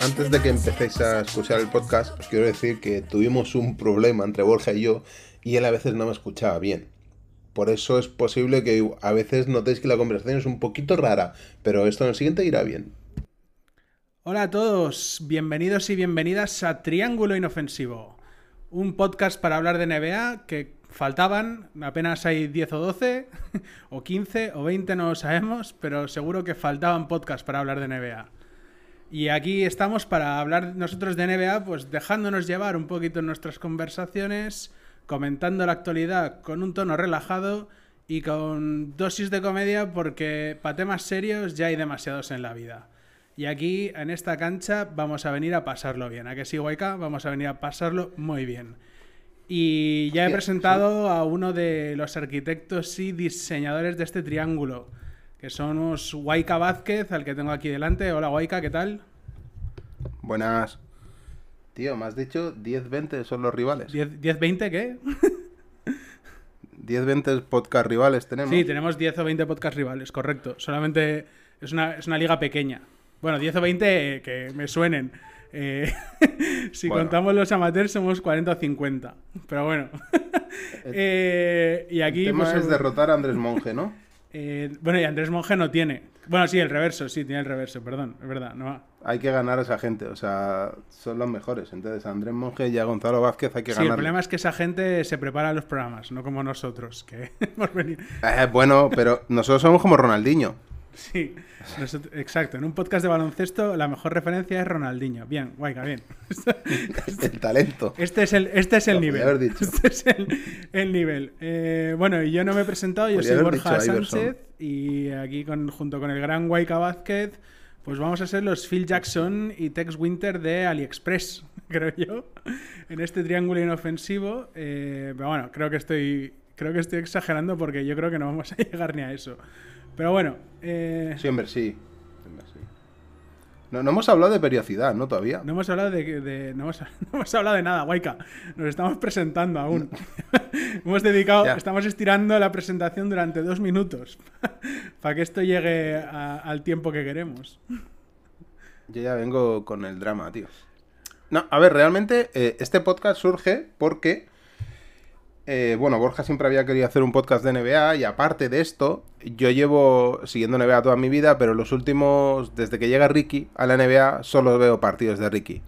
Antes de que empecéis a escuchar el podcast, os quiero decir que tuvimos un problema entre Borja y yo y él a veces no me escuchaba bien. Por eso es posible que a veces notéis que la conversación es un poquito rara, pero esto en el siguiente irá bien. Hola a todos, bienvenidos y bienvenidas a Triángulo Inofensivo, un podcast para hablar de NBA que faltaban, apenas hay 10 o 12, o 15 o 20, no lo sabemos, pero seguro que faltaban podcasts para hablar de NBA. Y aquí estamos para hablar nosotros de NBA, pues dejándonos llevar un poquito en nuestras conversaciones, comentando la actualidad con un tono relajado y con dosis de comedia porque para temas serios ya hay demasiados en la vida. Y aquí, en esta cancha, vamos a venir a pasarlo bien. ¿A que sí, Waika? Vamos a venir a pasarlo muy bien. Y ya he presentado a uno de los arquitectos y diseñadores de este triángulo, que somos Waika Vázquez, al que tengo aquí delante. Hola, Waika, ¿qué tal? Buenas. Tío, me has dicho 10-20 son los rivales. ¿10, 10-20 qué? 10-20 podcast rivales tenemos. Sí, tenemos 10 o 20 podcast rivales, correcto. Solamente es una, es una liga pequeña. Bueno, 10 o 20 eh, que me suenen. Eh, si Bueno. contamos los amateurs somos 40 o 50. Pero bueno. Eh, y aquí... El tema pues, es derrotar a Andrés Monge, ¿no? eh, bueno, y Andrés Monge no tiene. Bueno, sí, el reverso, sí, tiene el reverso, perdón, es verdad. No. Hay que ganar a esa gente, o sea, son los mejores. Entonces, a Andrés Monge y a Gonzalo Vázquez hay que Sí, el ganar. problema es que esa gente se prepara los programas, no como nosotros, que hemos venido... Eh, bueno, pero nosotros somos como Ronaldinho. Sí, nosotros- exacto. En un podcast de baloncesto la mejor referencia es Ronaldinho. Bien, guayca, bien. El talento. Este es el, este es el Lo nivel. podía haber dicho. Este es el, el nivel. Eh, bueno, yo no me he presentado, yo soy Borja. Sánchez y aquí con, junto con el gran Waika Vázquez, pues vamos a ser los Phil Jackson y Tex Winter de AliExpress, creo yo, en este triángulo inofensivo. Eh, pero bueno, creo que estoy creo que estoy exagerando porque yo creo que no vamos a llegar ni a eso. Pero bueno, eh, Sí, hombre, sí. Hombre, sí. No, no hemos hablado de periodicidad, ¿no? Todavía. No hemos hablado de, de- no, hemos, no hemos hablado de nada, Waika. Nos estamos presentando aún. hemos dedicado, Ya. estamos estirando la presentación durante dos minutos para que esto llegue a- al tiempo que queremos. Yo ya vengo con el drama, tío. No, a ver, realmente eh, este podcast surge porque, eh, bueno, Borja siempre había querido hacer un podcast de NBA y aparte de esto, yo llevo siguiendo NBA toda mi vida, pero los últimos, desde que llega Ricky a la NBA, solo veo partidos de Ricky.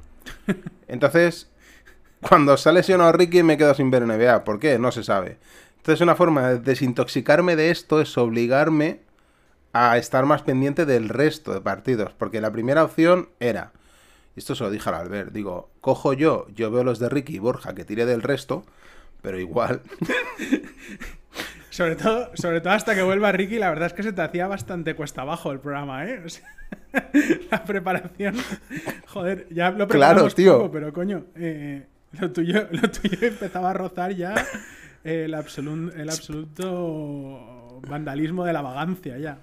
Entonces, cuando se ha lesionado Ricky me quedo sin ver NBA. ¿Por qué? No se sabe. Entonces una forma de desintoxicarme de esto es obligarme a estar más pendiente del resto de partidos. Porque la primera opción era, y esto se lo dije al Albert, digo, cojo yo, yo veo los de Ricky y Borja que tire del resto, pero igual, Sobre todo, sobre todo hasta que vuelva Ricky, la verdad es que se te hacía bastante cuesta abajo el programa, ¿eh? O sea, la preparación. Joder, ya lo preparamos tío. poco, pero coño, eh, lo, tuyo, lo tuyo empezaba a rozar ya el, el absoluto vandalismo de la vagancia ya.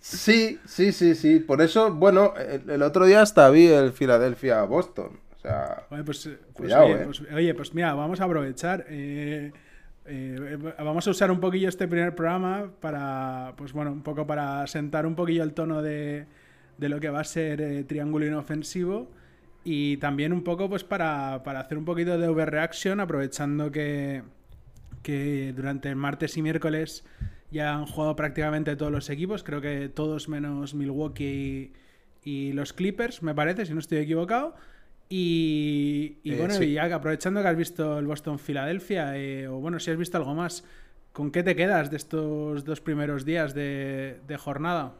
sí, sí, sí, sí. Por eso, bueno, el, el otro día hasta vi el Philadelphia-Boston. O sea, Oye, pues, eh, pues, Cuidado, oye, eh. pues, oye, pues mira, vamos a aprovechar. eh, eh, vamos a usar un poquillo este primer programa para, pues bueno, un poco para sentar un poquillo el tono de, de lo que va a ser Triángulo Inofensivo y también un poco pues para, para hacer un poquito de overreaction aprovechando que, que durante el martes y miércoles ya han jugado prácticamente todos los equipos, creo que todos menos Milwaukee y, y los Clippers, me parece, si no estoy equivocado. Y, y Eh, bueno, sí. y ya aprovechando que has visto el Boston Filadelfia, eh, o bueno, si has visto algo más, ¿con qué te quedas de estos dos primeros días de, de jornada?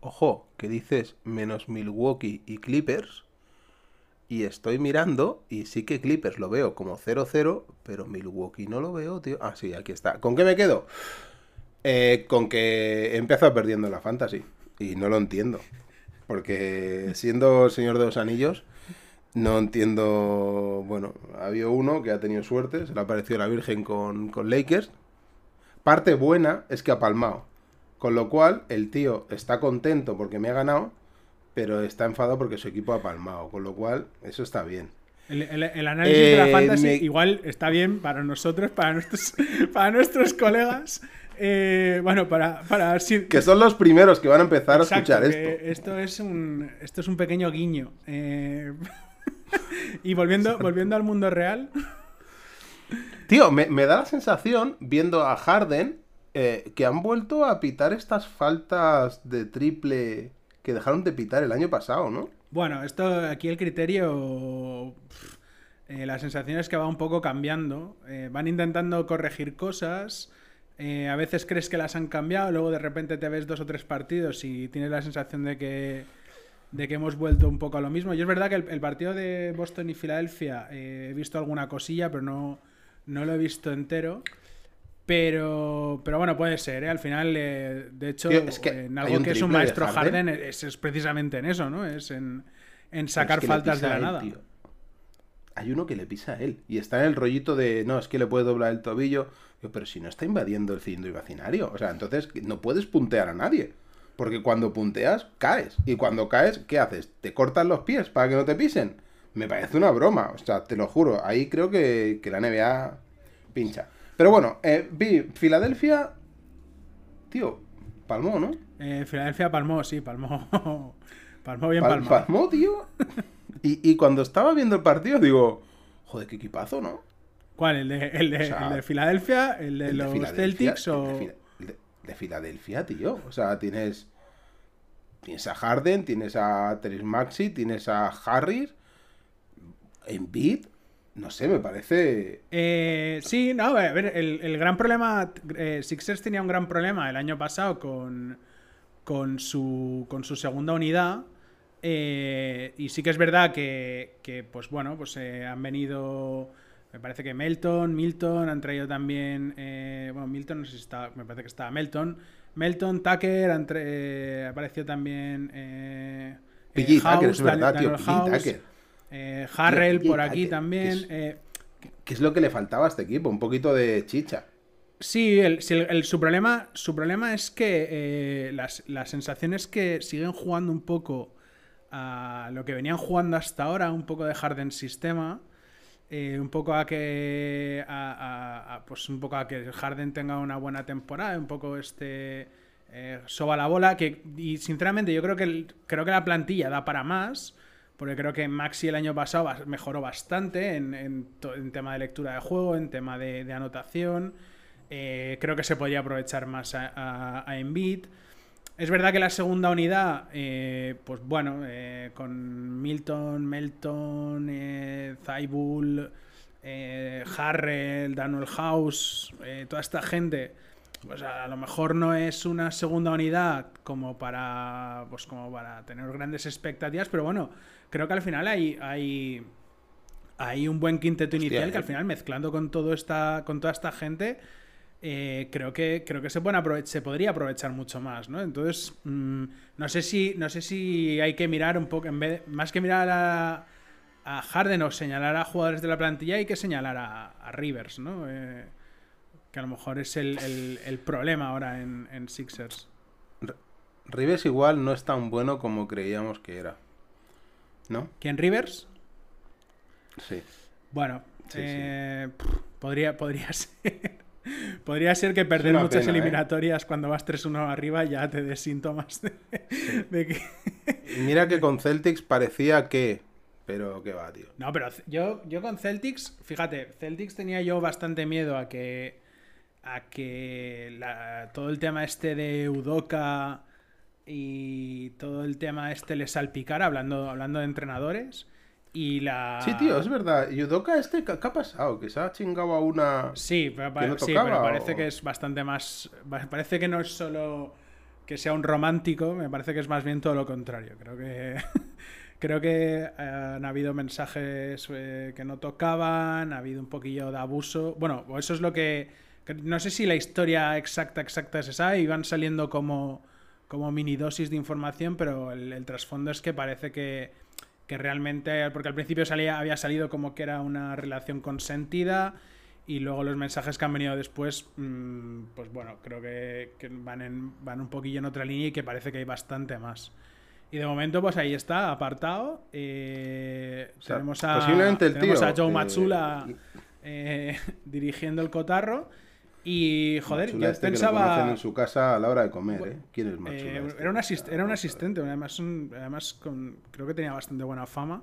ojo, que dices menos Milwaukee y Clippers. Y estoy mirando y sí que Clippers lo veo como 0-0, pero Milwaukee no lo veo, tío. Ah, sí, aquí está. ¿Con qué me quedo? Eh, con que he empezado perdiendo la fantasy. Y no lo entiendo. Porque siendo señor de los anillos, no entiendo. Bueno, ha habido uno que ha tenido suerte, se le ha aparecido la Virgen con, con Lakers. Parte buena es que ha palmado. Con lo cual, el tío está contento porque me ha ganado, pero está enfadado porque su equipo ha palmado. Con lo cual, eso está bien. El, el- el análisis de la Eh, fantasy me- igual está bien para nosotros, para nuestros, para nuestros colegas. Eh, bueno, para, para si- Que son los primeros que van a empezar Exacto, a escuchar esto. esto es un esto es un pequeño guiño. Eh, y volviendo, volviendo al mundo real, Tío, me, me da la sensación, viendo a Harden, eh, que han vuelto a pitar estas faltas de triple que dejaron de pitar el año pasado, ¿no? Bueno, esto aquí el criterio. la sensación es que va un poco cambiando. Van intentando corregir cosas. Eh, a veces crees que las han cambiado, luego de repente te ves dos o tres partidos y tienes la sensación de que, de que hemos vuelto un poco a lo mismo. Y es verdad que el, el partido de Boston y Filadelfia eh, he visto alguna cosilla, pero no, no lo he visto entero. Pero, pero bueno, puede ser, ¿eh? Al final, eh, de hecho, Tío, es que en algo que es un maestro Harden. Harden, es, es precisamente en eso, ¿no? Es en, en sacar es que le faltas de la nada. tío. Hay uno que le pisa a él. Y está en el rollito de, no, es que le puede doblar el tobillo. Digo, pero si no está invadiendo el cilindro imaginario. O sea, entonces no puedes puntear a nadie. Porque cuando punteas, caes. Y cuando caes, ¿qué haces? ¿Te cortas los pies para que no te pisen? Me parece una broma. O sea, te lo juro. Ahí creo que, que la NBA pincha. Pero bueno, eh, vi Filadelfia. Tío, palmó, ¿no? Eh, Filadelfia palmó, sí, palmó. palmó bien Pal- palmado. palmó, tío. Y, y cuando estaba viendo el partido, digo, joder, qué equipazo, ¿no? ¿Cuál? ¿El de, el de, O sea, el de Filadelfia? ¿El de El los Celtics? el O... el de- de Filadelfia, tío. O sea, tienes. Tienes a Harden, tienes a Teres Maxi, tienes a Harris, Embiid. No sé, me parece. Eh, sí, no, a ver, el, el gran problema. eh, Sixers tenía un gran problema el año pasado con, con, su, con su segunda unidad. Eh, y sí que es verdad que, que, pues bueno, pues eh, han venido. Me parece que Melton, Milton, han traído también. eh, bueno, Milton, no sé si está. Me parece que está Melton. Melton, Tucker, han eh, apareció también. Eh, PG Tucker, House, es verdad, Daniel- tío. House, Tucker. Harrell por aquí Tucker, también. que es- ¿Qué es lo que le faltaba a este equipo? Un poquito de chicha. Sí, el, sí, el- el- su, problema, su problema es que eh, las, las sensaciones que siguen jugando un poco a lo que venían jugando hasta ahora, un poco de Harden sistema, eh, un poco a que a, pues un poco a que Harden tenga una buena temporada, un poco este eh, soba la bola, que y sinceramente yo creo que el- creo que la plantilla da para más. Porque creo que Maxi el año pasado mejoró bastante en, en tema de lectura de juego, en tema de, anotación. Eh, creo que se podría aprovechar más a, a, a Embiid. Es verdad que la segunda unidad, eh, pues bueno, eh, con Milton, Melton, eh, Zaibul, eh, Harrell, Daniel House, eh, toda esta gente, pues a lo mejor no es una segunda unidad como para, pues como para tener grandes expectativas, pero bueno, creo que al final hay, hay, hay un buen quinteto Hostia, inicial que eh. al final mezclando con todo esta, con toda esta gente, eh, creo que creo que se, pueden se podría aprovechar mucho más, ¿no? Entonces, mm, no sé si no sé si hay que mirar un poco en vez más que mirar a, a Harden o señalar a jugadores de la plantilla hay que señalar a, a Rivers, ¿no? Eh, que a lo mejor es el, el- el problema ahora en, en Sixers. Rivers igual no es tan bueno como creíamos que era. ¿No? ¿Quién Rivers? Sí. Bueno, Sí, eh, pff, podría podría ser podría ser que perder muchas pena, ¿eh? eliminatorias cuando vas 3-1 arriba ya te des síntomas de, de que mira que con Celtics parecía que. Pero qué va, tío. No, pero yo, yo con Celtics, fíjate, Celtics tenía yo bastante miedo a que a que la- todo el tema este de Udoka y todo el tema este le salpicara, hablando, hablando de entrenadores. Y la. Sí, tío, es verdad. Yudoka, este, ¿qué, ha pasado? Que se ha chingado a una. Sí, pero, ¿Que no sí, tocaba pero parece o- que es bastante más. pa- Parece que no es solo que sea un romántico, me parece que es más bien todo lo contrario. Creo que. Creo que eh, han habido mensajes eh, que no tocaban, ha habido un poquillo de abuso. Bueno, eso es lo que, No sé si la historia exacta, exacta es esa, y van saliendo como, como mini dosis de información, pero el, el trasfondo es que parece que, que realmente. Porque al principio salía, había salido como que era una relación consentida Y luego los mensajes que han venido después, mm, pues bueno, creo que, que van, en, van un poquillo en otra línea y que parece que hay bastante más. Y de momento, pues ahí está, apartado. Eh, sea, tenemos a, posiblemente el tenemos tío, a Joe eh, Matsula eh, dirigiendo el cotarro. Y, joder, yo este que lo pensaba... en su casa a la hora de comer, ¿eh? ¿Quién es Matsula? Eh, este? era, un asist- era un asistente, además, un- además con, creo que tenía bastante buena fama.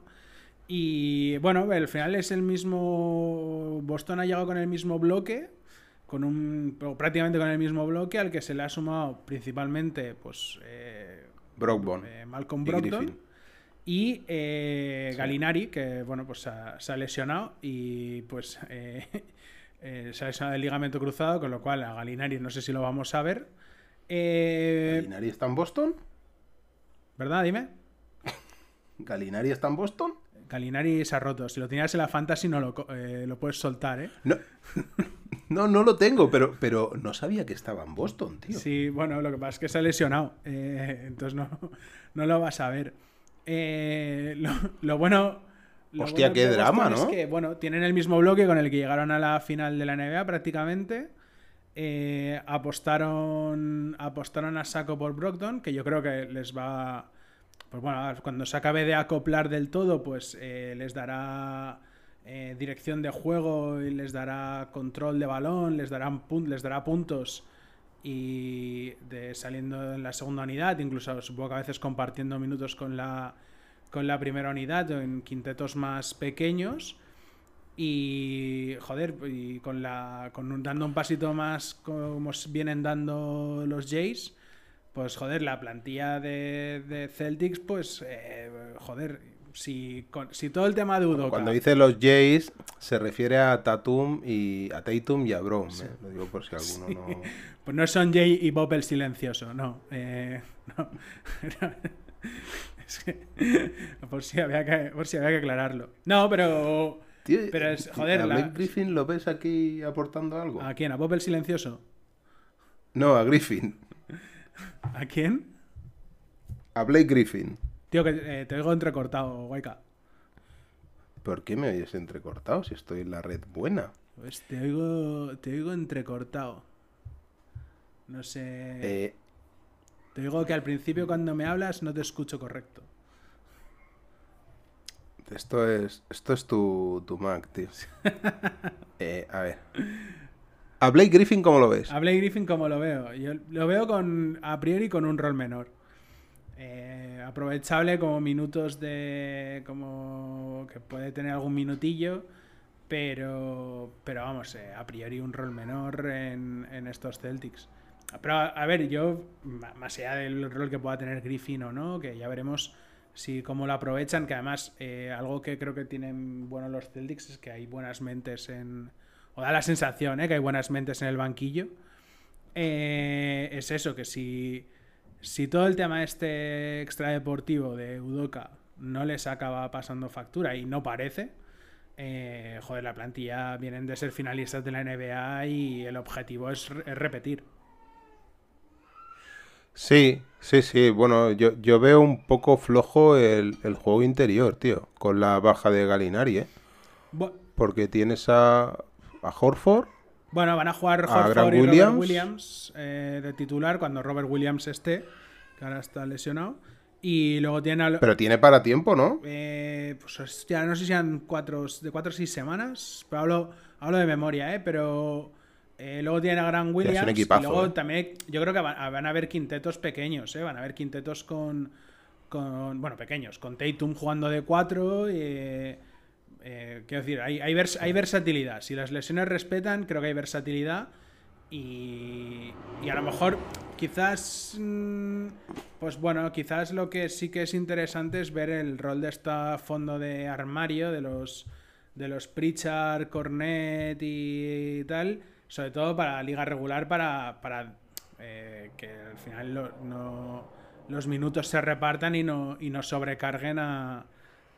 Y bueno, al final es el mismo. Boston ha llegado con el mismo bloque, con un o prácticamente con el mismo bloque, al que se le ha sumado principalmente, pues. eh, Brockbone. eh, Malcolm Brogdon y eh, Sí. Galinari, que bueno, pues ha, se ha lesionado y pues eh, se ha lesionado el ligamento cruzado, con lo cual a Galinari no sé si lo vamos a ver. Eh, ¿Galinari está en Boston? ¿Verdad? Dime. ¿Galinari está en Boston? Galinari se ha roto. Si lo tenías en la fantasy no lo, eh, lo puedes soltar, ¿eh? No, no, no lo tengo, pero, pero no sabía que estaba en Boston, tío. Sí, bueno, lo que pasa es que se ha lesionado. eh, entonces no, no lo vas a ver. Eh, lo, lo bueno. Lo Hostia, bueno qué drama, ¿no? Es que, bueno, tienen el mismo bloque con el que llegaron a la final de la NBA prácticamente. Eh, apostaron, apostaron a saco por Brockton, que yo creo que les va. Pues bueno, cuando se acabe de acoplar del todo, pues eh, les dará eh, dirección de juego y les dará control de balón, les, darán les dará puntos y de saliendo en la segunda unidad, incluso supongo que a veces compartiendo minutos con la, con la primera unidad o en quintetos más pequeños. Y joder, y con la. con un- dando un pasito más como vienen dando los Jays. Pues joder, la plantilla de, de Celtics, pues eh, joder, si, con- si todo el tema de. Cuando dice los Jays, se refiere a Tatum y a Tatum y a Brown. ¿eh? Lo digo por si alguno no. Pues no son Jay y Bob el silencioso, no. eh, no. Por, si había que, por si había que aclararlo. No, pero. Tío, Pero es- ¿a joder, la- Blake Griffin lo ves aquí aportando algo? ¿A quién? ¿A Bob el silencioso? No, a Griffin. ¿A quién? A Blake Griffin. Tío, que eh, te oigo entrecortado, Guayca. ¿Por qué me oyes entrecortado si estoy en la red buena? Pues te oigo, te oigo entrecortado. No sé. Eh, Te digo que al principio cuando me hablas no te escucho correcto. esto es, esto es tu, tu Mac, tío. Eh, a ver. ¿A Blake Griffin cómo lo ves? A Blake Griffin como lo veo. Yo lo veo con a priori con un rol menor. Eh, aprovechable como minutos de como que puede tener algún minutillo, pero pero vamos, eh, a priori un rol menor en, en estos Celtics. Pero a, ver, yo más allá del rol que pueda tener Griffin o no, que ya veremos si cómo lo aprovechan, que además eh, algo que creo que tienen bueno los Celtics es que hay buenas mentes en o da la sensación ¿eh? que hay buenas mentes en el banquillo. Eh, es eso, que si, si todo el tema este extradeportivo de Udoka no les acaba pasando factura y no parece, eh, joder, la plantilla vienen de ser finalistas de la NBA y el objetivo es repetir. Sí, sí, sí. Bueno, yo, yo veo un poco flojo el, el juego interior, tío. Con la baja de Galinari, ¿eh? Bu- Porque tienes a, a Horford. Bueno, van a jugar A Horford Grant y Robert Williams. Williams eh, de titular cuando Robert Williams esté, que ahora está lesionado. Y luego tiene al, Pero tiene para tiempo, ¿no? Eh, pues hostia, no sé si sean cuatro, de cuatro o seis semanas. Pero hablo, hablo de memoria, ¿eh? Pero eh, luego tienen a Gran Williams. equipazo, y luego ¿eh? también, yo creo que van, van a haber quintetos pequeños, ¿eh? Van a haber quintetos con. con bueno, pequeños. Con Tatum jugando de cuatro. eh, eh, quiero decir, hay, hay, vers- hay versatilidad. Si las lesiones respetan, creo que hay versatilidad. Y, y a lo mejor, quizás, mm, pues bueno, quizás lo que sí que es interesante es ver el rol de esta fondo de armario de los de los Pritchard, Cornet y tal, sobre todo para la liga regular, para, para eh, que al final lo- no- los minutos se repartan y no, y no sobrecarguen a,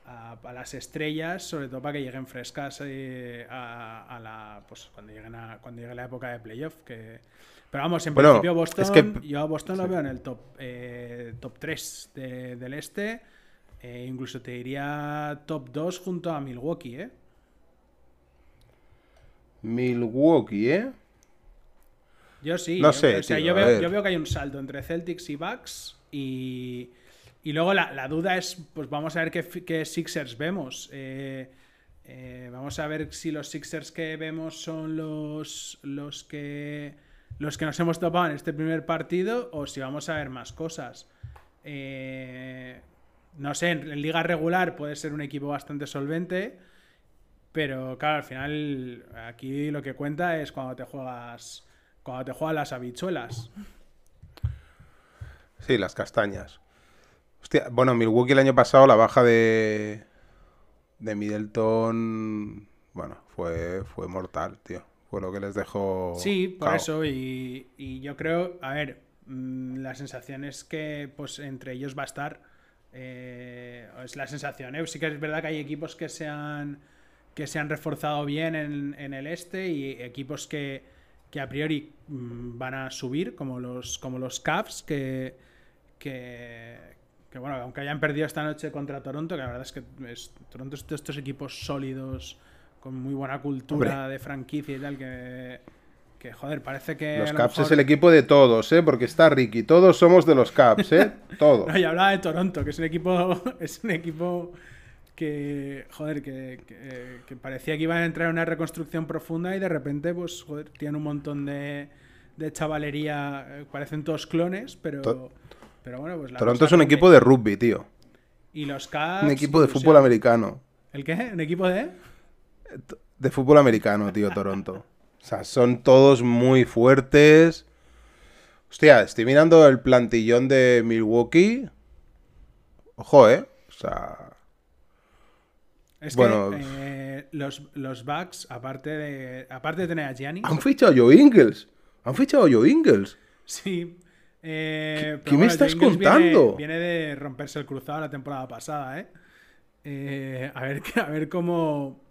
a, a las estrellas, sobre todo para que lleguen frescas eh, a, a la pues cuando lleguen a, cuando llegue la época de playoff. Que... Pero vamos, en Bueno, principio Boston, es que- yo a Boston lo veo en el top, eh, top 3 de- del este. eh, incluso te diría top 2 junto a Milwaukee, ¿eh? Milwaukee, ¿eh? Yo sí. No yo- sé, o sea, tío, yo, veo, ver. yo veo que hay un salto entre Celtics y Bucks y, y luego la, la duda es, pues vamos a ver qué, qué Sixers vemos. Eh, eh, vamos a ver si los Sixers que vemos son los, los que los que nos hemos topado en este primer partido o si vamos a ver más cosas. Eh, no sé, en, en liga regular puede ser un equipo bastante solvente, pero claro, al final aquí lo que cuenta es cuando te juegas cuando te juegas las habichuelas. Sí, las castañas. Hostia, bueno, Milwaukee el año pasado, la baja de. de Middleton. Bueno, fue, fue mortal, tío. Fue lo que les dejó. Sí, por cao. eso. Y, y yo creo, a ver, mm, la sensación es que pues entre ellos va a estar. eh, es la sensación, ¿eh? Sí que es verdad que hay equipos que se han, que se han reforzado bien en, en el este y equipos que, que a priori mm, van a subir, como los, como los Cavs, que, que, que, bueno, aunque hayan perdido esta noche contra Toronto, que la verdad es que es- Toronto es de estos equipos sólidos, con muy buena cultura Hombre. de franquicia y tal, que, que joder, parece que... Los Caps mejor- es el equipo de todos, ¿eh? Porque está Ricky. Todos somos de los Caps, ¿eh? Todos. No, y hablaba de Toronto, que es un equipo, es un equipo que, joder, que, que- que parecía que iban a entrar en una reconstrucción profunda y de repente, pues, joder, tienen un montón de, de chavalería, eh, parecen todos clones, pero, To- pero bueno, pues la Toronto es un equipo de rugby, tío. Y los Caps... Un equipo de fútbol americano. ¿El qué? ¿Un equipo de...? De fútbol americano, tío, Toronto. O sea, son todos muy fuertes. Hostia, estoy mirando el plantillón de Milwaukee. Ojo, ¿eh? O sea, Es Bueno, que eh, los, los Bucks, aparte de, aparte de tener a Giannis... han fichado a Joe Ingles. Han fichado a Joe Ingles. Sí. Eh, ¿Qué me estás Joe contando? Viene, viene de romperse el cruzado la temporada pasada, ¿eh? Eh, a, ver, a ver cómo...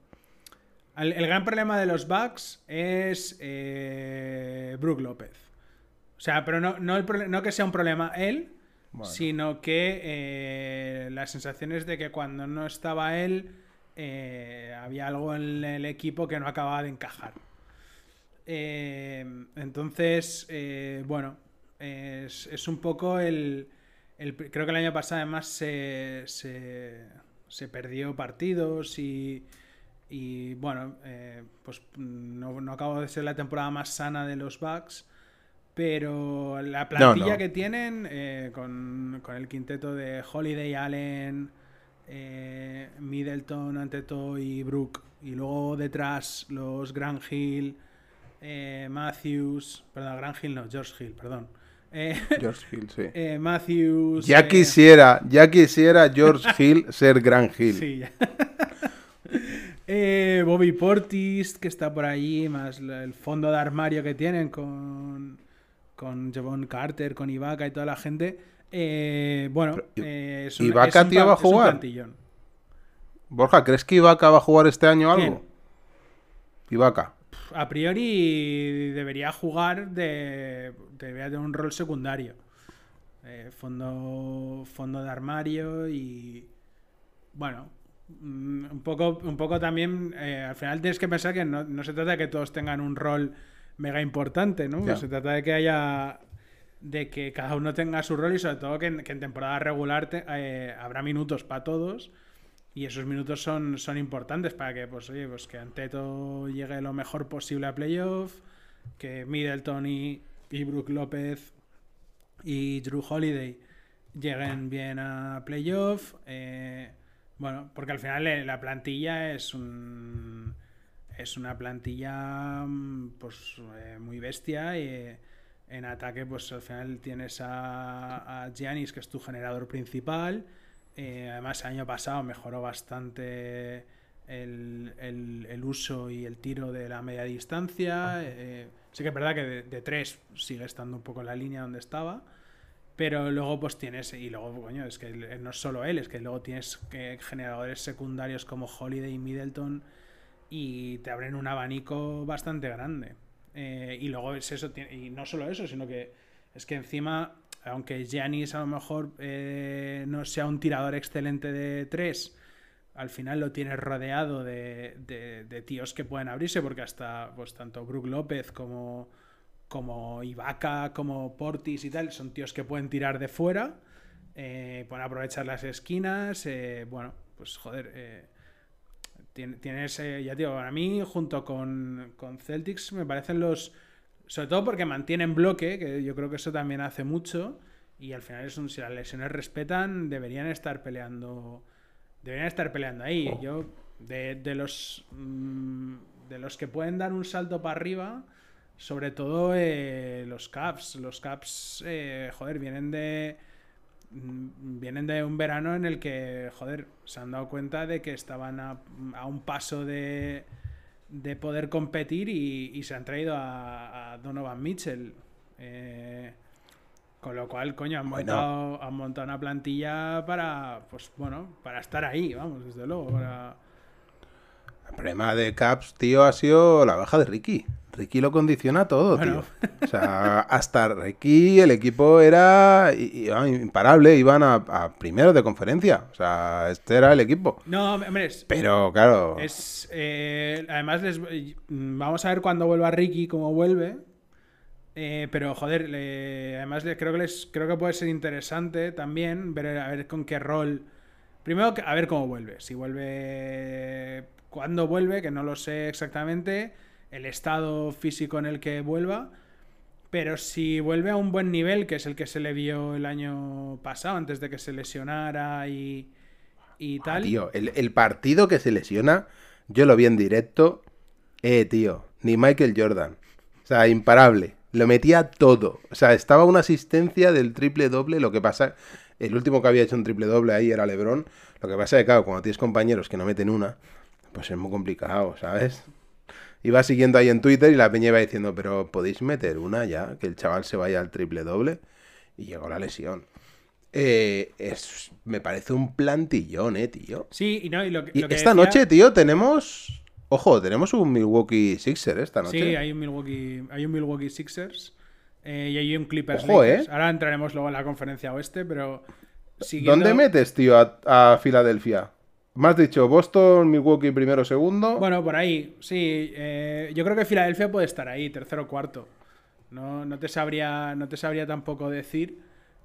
El, el gran problema de los Bucks es eh, Brook López. O sea, pero no, no, el prole- no que sea un problema él, sino que eh, la sensación es de que cuando no estaba él eh, había algo en el equipo que no acababa de encajar. Eh, entonces, eh, bueno, es, es un poco el, el- Creo que el año pasado además se, se, se perdió partidos y, y bueno, eh, pues no, no acabó de ser la temporada más sana de los Bucks. Pero la plantilla no. que tienen, eh, con, con el quinteto de Holiday, Allen, eh, Middleton, Anteto y Brook, y luego detrás los Grant Hill, eh, Matthews, perdón, Grant Hill no, George Hill, perdón. Eh, George Hill, sí. Matthews. Ya quisiera, ya quisiera George Hill ser Gran Hill. Sí, ya. Bobby Portis, que está por allí, más el fondo de armario que tienen con, con Javon Carter, con Ibaka y toda la gente. Eh, bueno, eh, es un, ¿Ibaka, es un tío, va a jugar? Borja, ¿crees que Ibaka va a jugar este año algo? ¿Quién? Ibaka. A priori debería jugar de. Debería tener un rol secundario. Eh, fondo, fondo de armario y. Bueno, mm, un poco, un poco también. eh, al final tienes que pensar que no, no se trata de que todos tengan un rol mega importante, ¿no? Se trata de que haya. De que cada uno tenga su rol y sobre todo que en, temporada regular eh, habrá minutos para todos. Y esos minutos son, son importantes para que, pues, oye, pues que Anteto llegue lo mejor posible a playoff, que Middleton y, y Brook López y Drew Holiday lleguen bien a playoff. eh, bueno, porque al final eh, la plantilla es un es una plantilla mm, pues muy bestia y en ataque pues al final tienes a, a Giannis que es tu generador principal eh, además, el año pasado mejoró bastante el, el- el uso y el tiro de la media distancia. eh, sí que es verdad que de, de tres sigue estando un poco en la línea donde estaba. Pero luego pues tienes, y luego, coño, es que no es solo él, es que luego tienes eh, generadores secundarios como Holiday y Middleton y te abren un abanico bastante grande. Eh, y luego es eso, y no solo eso, sino que es que encima, aunque Giannis a lo mejor eh, no sea un tirador excelente de tres, al final lo tienes rodeado de, de- tíos que pueden abrirse, porque hasta pues tanto Brook López como, como Ibaka, como Portis y tal, son tíos que pueden tirar de fuera, eh, pueden aprovechar las esquinas, bueno, pues joder, tien- tienes, eh, ya digo, para mí junto con, con Celtics me parecen los, sobre todo porque mantienen bloque, que yo creo que eso también hace mucho, y al final es un, si las lesiones respetan, deberían estar peleando, deberían estar peleando ahí. Yo, de, de los, mm, de los que pueden dar un salto para arriba, sobre todo eh, los Caps. Los Caps, eh, joder, vienen de. Mm, Vienen de un verano en el que, joder, se han dado cuenta de que estaban a, a un paso de, de poder competir y, y se han traído a, a Donovan Mitchell. Eh, con lo cual, coño, han Bueno. montado, han montado una plantilla para, pues bueno, para estar ahí, vamos, desde luego. Para... El problema de Caps, tío, ha sido la baja de Ricky. Ricky lo condiciona todo, Bueno. tío. O sea, hasta Ricky el equipo era imparable, iban a, a primero de conferencia. O sea, este era el equipo. No, hombre, es, Pero claro, Es, eh, además, les, vamos a ver cuándo vuelva Ricky, cómo vuelve. Eh, pero joder, le- además le- creo que les creo que puede ser interesante también ver a ver con qué rol. Primero a ver cómo vuelve. Si vuelve. Cuándo vuelve, que no lo sé exactamente. El estado físico en el que vuelva. Pero si vuelve a un buen nivel, que es el que se le vio el año pasado, antes de que se lesionara y, y ah, tal. tío, el, el partido que se lesiona, yo lo vi en directo. Eh, tío, ni Michael Jordan. O sea, imparable. Lo metía todo. O sea, estaba una asistencia del triple doble. Lo que pasa, el último que había hecho un triple doble ahí era LeBron. Lo que pasa es que, claro, cuando tienes compañeros que no meten una, pues es muy complicado, ¿sabes? Iba siguiendo ahí en Twitter y la peña iba diciendo, pero podéis meter una ya, que el chaval se vaya al triple doble. Y llegó la lesión. Eh, es, me parece un plantillón, eh, tío. Sí, y no, y lo, que- Y lo que esta decía- noche, tío, tenemos. Ojo, tenemos un Milwaukee Sixer esta noche. Sí, hay un Milwaukee, hay un Milwaukee Sixers eh, y hay un Clippers Ojo, Lakers. eh. Ahora entraremos luego en la conferencia oeste, pero siguiendo- ¿Dónde metes, tío, a, a Filadelfia? Me has dicho Boston, Milwaukee primero, segundo. Bueno, por ahí, sí. eh, yo creo que Filadelfia puede estar ahí, tercero cuarto. No, no te sabría, no te sabría tampoco decir,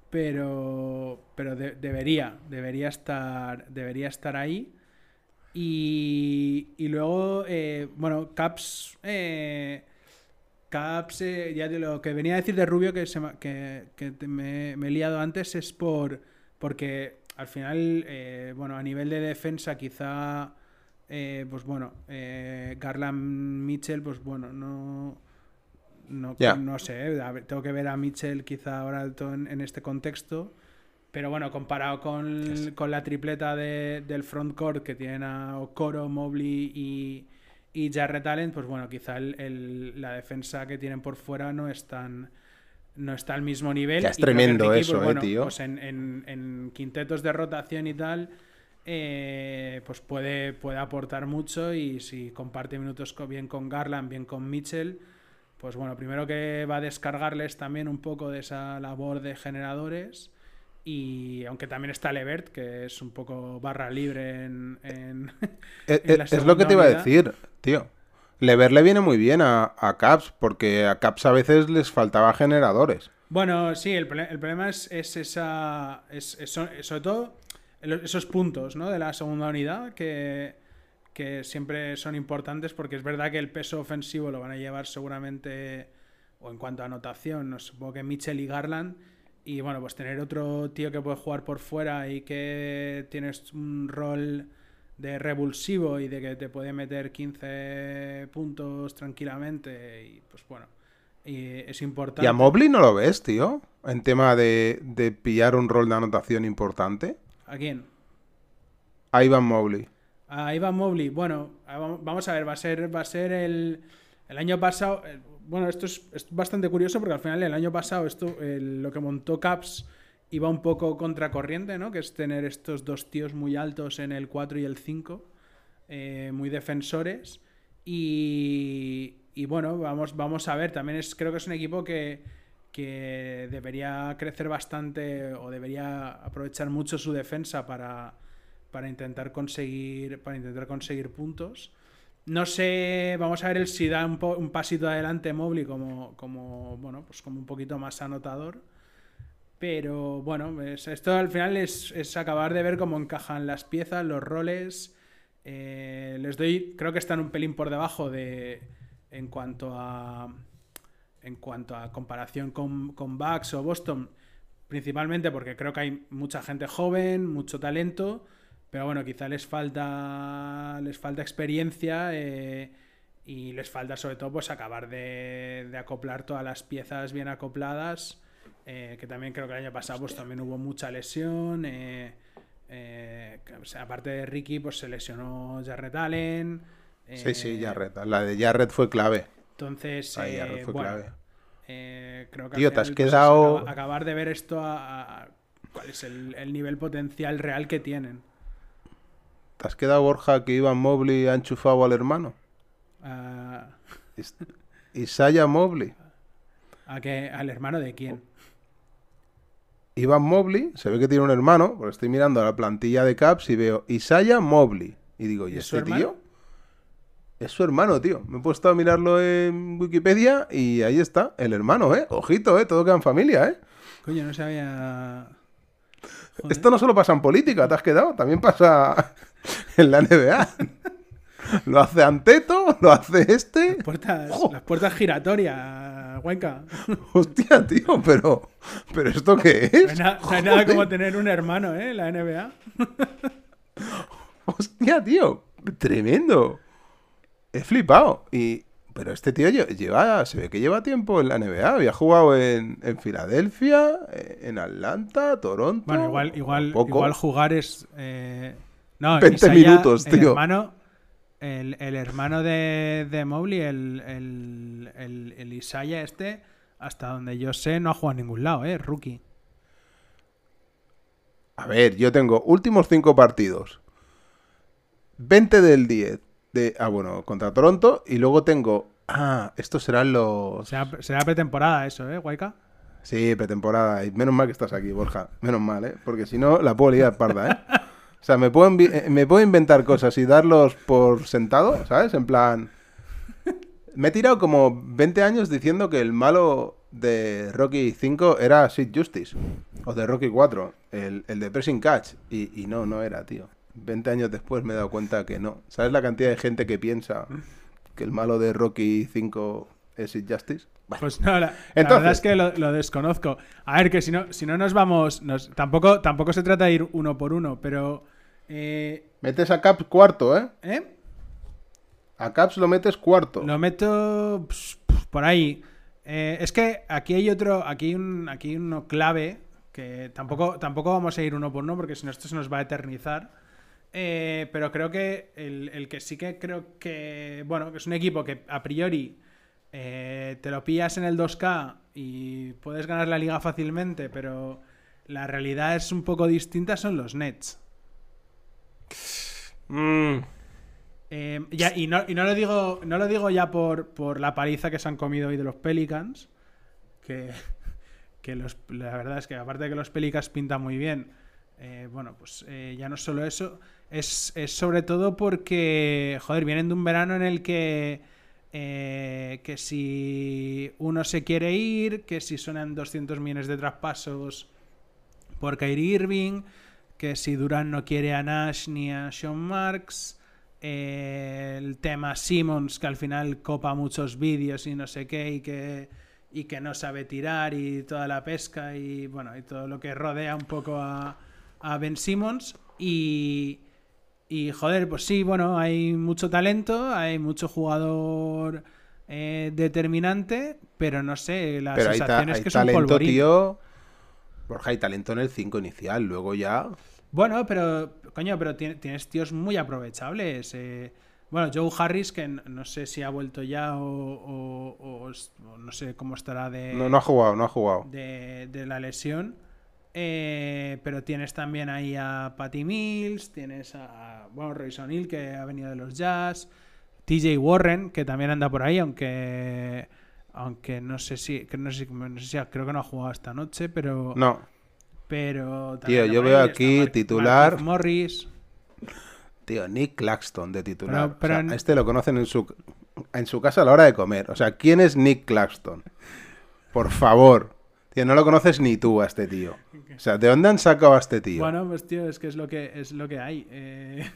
pero, pero de- debería, debería estar, debería estar ahí. Y, y luego, eh, bueno, Caps, eh, Caps, ya de lo que venía a decir de Rubio que, se que, que te- me, me he liado antes es por porque al final, eh, bueno, a nivel de defensa quizá, eh, pues bueno, eh, Garland Mitchell, pues bueno, no, no, sé, eh, a ver, tengo que ver a Mitchell quizá ahora todo en, en este contexto. Pero bueno, comparado con, con la tripleta de- del frontcourt que tienen a Okoro, Mobley y, y Jarrett Allen, pues bueno, quizá el- el- la defensa que tienen por fuera no es tan no está al mismo nivel. Ya es Y tremendo Ricky, eso, pues eh, tío. Pues en, en- en quintetos de rotación y tal, eh, pues puede, puede aportar mucho y si comparte minutos bien con Garland, bien con Mitchell, pues bueno, primero que va a descargarles también un poco de esa labor de generadores. Y aunque también está Levert, que es un poco barra libre en. en- Eh, la eh, es lo que te iba a decir, tío. Lever le viene muy bien a, Caps, porque a Caps a veces les faltaba generadores. Bueno, sí, el, problema es, es esa. Es, sobre todo esos puntos ¿no? de la segunda unidad que, que siempre son importantes porque es verdad que el peso ofensivo lo van a llevar seguramente. O en cuanto a anotación, no supongo que Mitchell y Garland. Y bueno, pues tener otro tío que puede jugar por fuera y que tienes un rol de revulsivo y de que te puede meter 15 puntos tranquilamente. Y pues bueno, y es importante. ¿Y a Mobley no lo ves, tío? En tema de, de pillar un rol de anotación importante. ¿A quién? A Ivan Mobley. A Ivan Mobley. Bueno, vamos a ver, va a ser, va a ser el, el año pasado. Bueno, esto es, es bastante curioso porque al final el año pasado esto, el- lo que montó Caps iba un poco contracorriente, ¿no? Que es tener estos dos tíos muy altos en el 4 y el 5, eh, muy defensores. Y, bueno, vamos, vamos a ver. También es, creo que es un equipo que, que debería crecer bastante o debería aprovechar mucho su defensa para, para intentar conseguir para intentar conseguir puntos. No sé, vamos a ver el si da un, po- un pasito adelante Mobley como, como, bueno, pues como un poquito más anotador. Pero bueno, es- esto al final es, es acabar de ver cómo encajan las piezas, los roles. Eh, les doy, creo que están un pelín por debajo de en cuanto a en cuanto a comparación con, con Bucks o Boston, principalmente porque creo que hay mucha gente joven, mucho talento, pero bueno, quizá les falta les falta experiencia eh, y les falta sobre todo pues acabar de, de acoplar todas las piezas bien acopladas, eh, que también creo que el año pasado pues también hubo mucha lesión. eh, eh, aparte de Ricky, pues se lesionó Jarrett Allen. Sí, sí, Jarrett. La de Jarrett fue clave. Entonces, Ahí Jarrett fue bueno, clave. creo que Tío, te has pues, quedado- acaba- acabar de ver esto a, a- cuál es el, el nivel potencial real que tienen. ¿Te has quedado, Borja, que Ivan Mobley ha enchufado al hermano? Is- Isaiah Mobley. a que, ¿Al hermano de quién? Ivan Mobley, se ve que tiene un hermano, porque estoy mirando la plantilla de Caps y veo Isaiah Mobley. Y digo, ¿y, ¿Y es su este tío? Es su hermano, tío. Me he puesto a mirarlo en Wikipedia y ahí está, el hermano, ¿eh? Ojito, ¿eh? Todo queda en familia, ¿eh? Coño, no sabía. Joder. Esto no solo pasa en política, ¿te has quedado? También pasa en la NBA. Lo hace Anteto, lo hace este. Las puertas giratorias, Huenca. Hostia, tío, pero. ¿Pero esto qué No hay, es? na- no hay nada como tener un hermano, ¿eh? La NBA. Hostia, tío. Tremendo. He flipado. Y. Pero este tío lle- lleva. Se ve que lleva tiempo en la NBA. Había jugado en, en Filadelfia, eh, en Atlanta, Toronto. Bueno, igual, igual, igual jugar es. eh, No, 20 Isaiah, minutos, el tío. Hermano, el, el hermano de, de Mobley, el, el, el, el Isaiah este, hasta donde yo sé, no ha jugado a ningún lado, ¿eh? Rookie. A ver, yo tengo últimos cinco partidos. 20 del 10. De, ah, bueno, contra Toronto. Y luego tengo. Ah, estos serán los. Será, será pretemporada eso, ¿eh, Guayca? Sí, pretemporada. Y menos mal que estás aquí, Borja. Menos mal, ¿eh? Porque si no, la puedo liar parda, ¿eh? O sea, me puedo, eh, me puedo inventar cosas y darlos por sentado, ¿sabes? En plan... Me he tirado como 20 años diciendo que el malo de Rocky 5 era Sid Justice. O de Rocky 4, el, el de Pressing Catch. Y, y no, no era, tío. 20 años después me he dado cuenta que no. ¿Sabes la cantidad de gente que piensa que el malo de Rocky 5 es Sid Justice? Bueno, Pues no, la, verdad es que lo, lo desconozco. A ver, que si no, si no nos vamos. nos- tampoco, tampoco se trata de ir uno por uno, pero. Eh, metes a Caps cuarto, ¿eh? ¿eh? A Caps lo metes cuarto. Lo meto pues, por ahí. Eh, es que aquí hay otro, aquí hay un, aquí hay uno clave que tampoco, tampoco vamos a ir uno por uno porque si no esto se nos va a eternizar. Eh, pero creo que el, el que sí que creo que, bueno, que es un equipo que a priori eh, te lo pillas en el 2K y puedes ganar la liga fácilmente, pero la realidad es un poco distinta, son los Nets. Mm, Eh, ya, y no, y no lo digo, no lo digo ya por, por la paliza que se han comido hoy de los Pelicans. Que, que los, la verdad es que aparte de que los Pelicans pintan muy bien, eh, bueno, pues eh, ya no solo eso, es, es sobre todo porque, joder, vienen de un verano en el que, eh, que si uno se quiere ir, que si suenan 200 millones de traspasos por Kyrie Irving, que si Durant no quiere a Nash ni a Sean Marks, eh, el tema Simmons, que al final copa muchos vídeos y no sé qué, y que, y que no sabe tirar y toda la pesca y bueno, y todo lo que rodea un poco a, a Ben Simmons. Y, y joder, pues sí, bueno, hay mucho talento, hay mucho jugador eh, determinante, pero no sé, la Pero hay, sensación es hay que es un talento, polvorín. tío. Borja, hay talento en el 5 inicial. Luego ya. Bueno, pero, coño, pero tien- tienes tíos muy aprovechables. eh. Bueno, Joe Harris, que no sé si ha vuelto ya o, o- o o no sé cómo estará de, No, no ha jugado, no ha jugado. de, de la lesión. Eh, pero tienes también ahí a Patty Mills, tienes a, bueno, Royce O'Neal, que ha venido de los Jazz, TJ Warren, que también anda por ahí, aunque aunque no sé si, que no sé, si- no sé si creo que no ha jugado esta noche, pero No. pero Tío, yo veo aquí Mar- titular- Morris. Tío, Nick Claxton de titular. Pero- pero O sea, en- a este lo conocen en su, en su casa a la hora de comer. O sea, ¿quién es Nick Claxton? Por favor. Tío, no lo conoces ni tú a este tío. O sea, ¿de dónde han sacado a este tío? Bueno, pues tío, es que es lo que es lo que hay. Eh,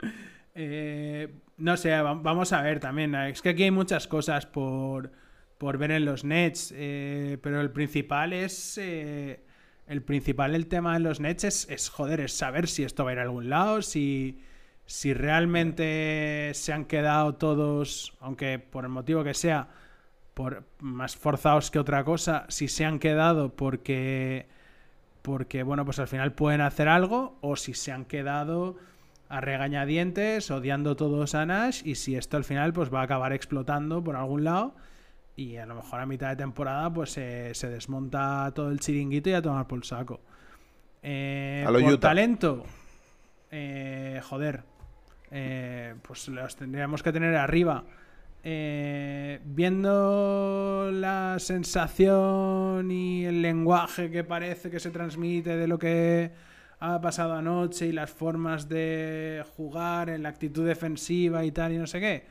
eh, no sé, va- vamos a ver también. Es que aquí hay muchas cosas por, por ver en los nets, eh, pero el principal es el principal el tema en los nets es, es, joder, es saber si esto va a ir a algún lado, si si realmente se han quedado todos, aunque por el motivo que sea, por más forzados que otra cosa, si se han quedado porque porque bueno, pues al final pueden hacer algo o si se han quedado a regañadientes, odiando todos a Nash y si esto al final pues va a acabar explotando por algún lado y a lo mejor a mitad de temporada pues se- se desmonta todo el chiringuito y a tomar por saco. Eh, A lo por Utah. talento, eh, joder, eh, pues los tendríamos que tener arriba. Eh, viendo la sensación y el lenguaje que parece que se transmite de lo que ha pasado anoche y las formas de jugar en la actitud defensiva y tal y no sé qué,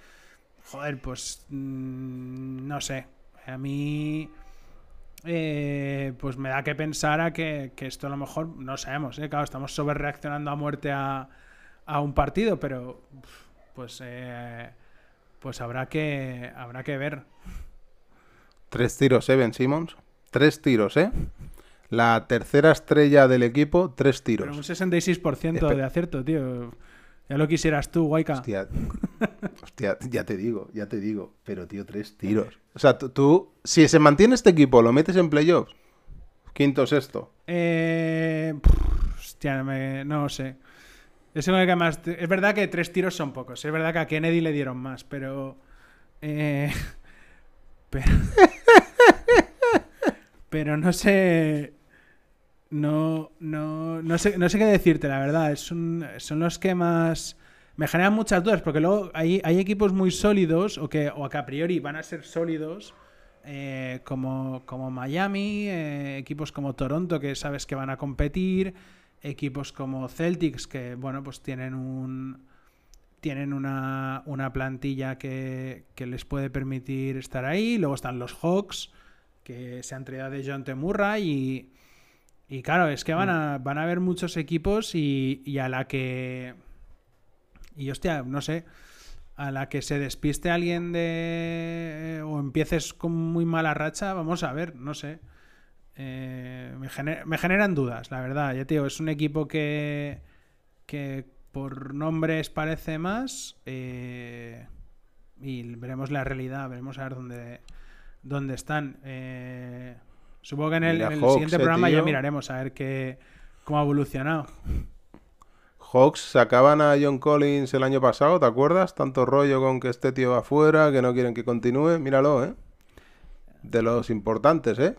joder, pues mm, no sé. A mí eh, pues me da que pensar a que, esto a lo mejor no sabemos, ¿eh? claro, estamos sobre reaccionando a muerte a, a un partido, pero pues eh, pues habrá que habrá que ver. Tres tiros, ¿eh, Ben Simmons? Tres tiros, ¿eh? La tercera estrella del equipo, tres Pero un tiros. 66% Espe- de acierto, tío. Ya lo quisieras tú, Guayca. Hostia, hostia, ya te digo, ya te digo. Pero, tío, tres tiros. O sea, tú, tú- si se mantiene este equipo, lo metes en playoffs. Quinto, sexto. Eh, pff, hostia, me- no sé. Es, que más, es verdad que tres tiros son pocos. Es verdad que a Kennedy le dieron más, pero. eh, pero. pero no sé. No, no, no sé, no sé qué decirte, la verdad. Es son los que más. Me generan muchas dudas, porque luego hay, hay equipos muy sólidos, o que, o que a priori van a ser sólidos, eh, como, como Miami, eh, equipos como Toronto, que sabes que van a competir, equipos como Celtics, que bueno, pues tienen un. Tienen una, una plantilla que, que les puede permitir estar ahí. Luego están los Hawks, que se han traído de John Temurra y, y claro, es que van a, van a haber muchos equipos y, y a la que. Y hostia, no sé. A la que se despiste alguien de. o empieces con muy mala racha, vamos a ver, no sé. Eh, me, gener- me generan dudas, la verdad. Ya te digo, es un equipo que. que por nombres parece más. eh, y veremos la realidad, veremos a ver dónde, dónde están. Eh, supongo que en el, Mira, en el Hawks, siguiente programa ya miraremos a ver qué, cómo ha evolucionado. Hawks sacaban a John Collins el año pasado, ¿te acuerdas? Tanto rollo con que este tío va afuera, que no quieren que continúe. Míralo, ¿eh? De los importantes, ¿eh?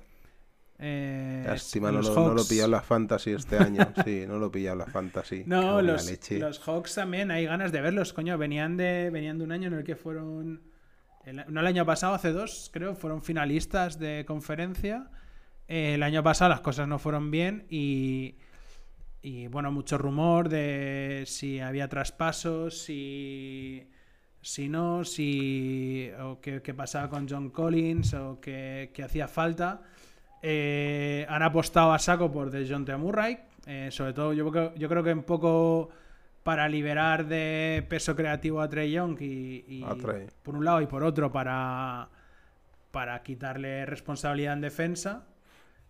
Eh, Lástima, no lo, no lo pillado la Fantasy este año. Sí, no lo pillado la Fantasy. No, los, los Hawks también hay ganas de verlos, coño. Venían de, venían de un año en el que fueron. el- no el año pasado, hace dos, creo, fueron finalistas de conferencia. Eh, el año pasado las cosas no fueron bien y. Y bueno, mucho rumor de si había traspasos, si. Si no, si. o qué, pasaba con John Collins, o qué hacía falta. Eh, han apostado a saco por John Murray. Eh, sobre todo, yo creo, yo creo que un poco para liberar de peso creativo a Trey Young y, y A Trey. por un lado y por otro para, para quitarle responsabilidad en defensa.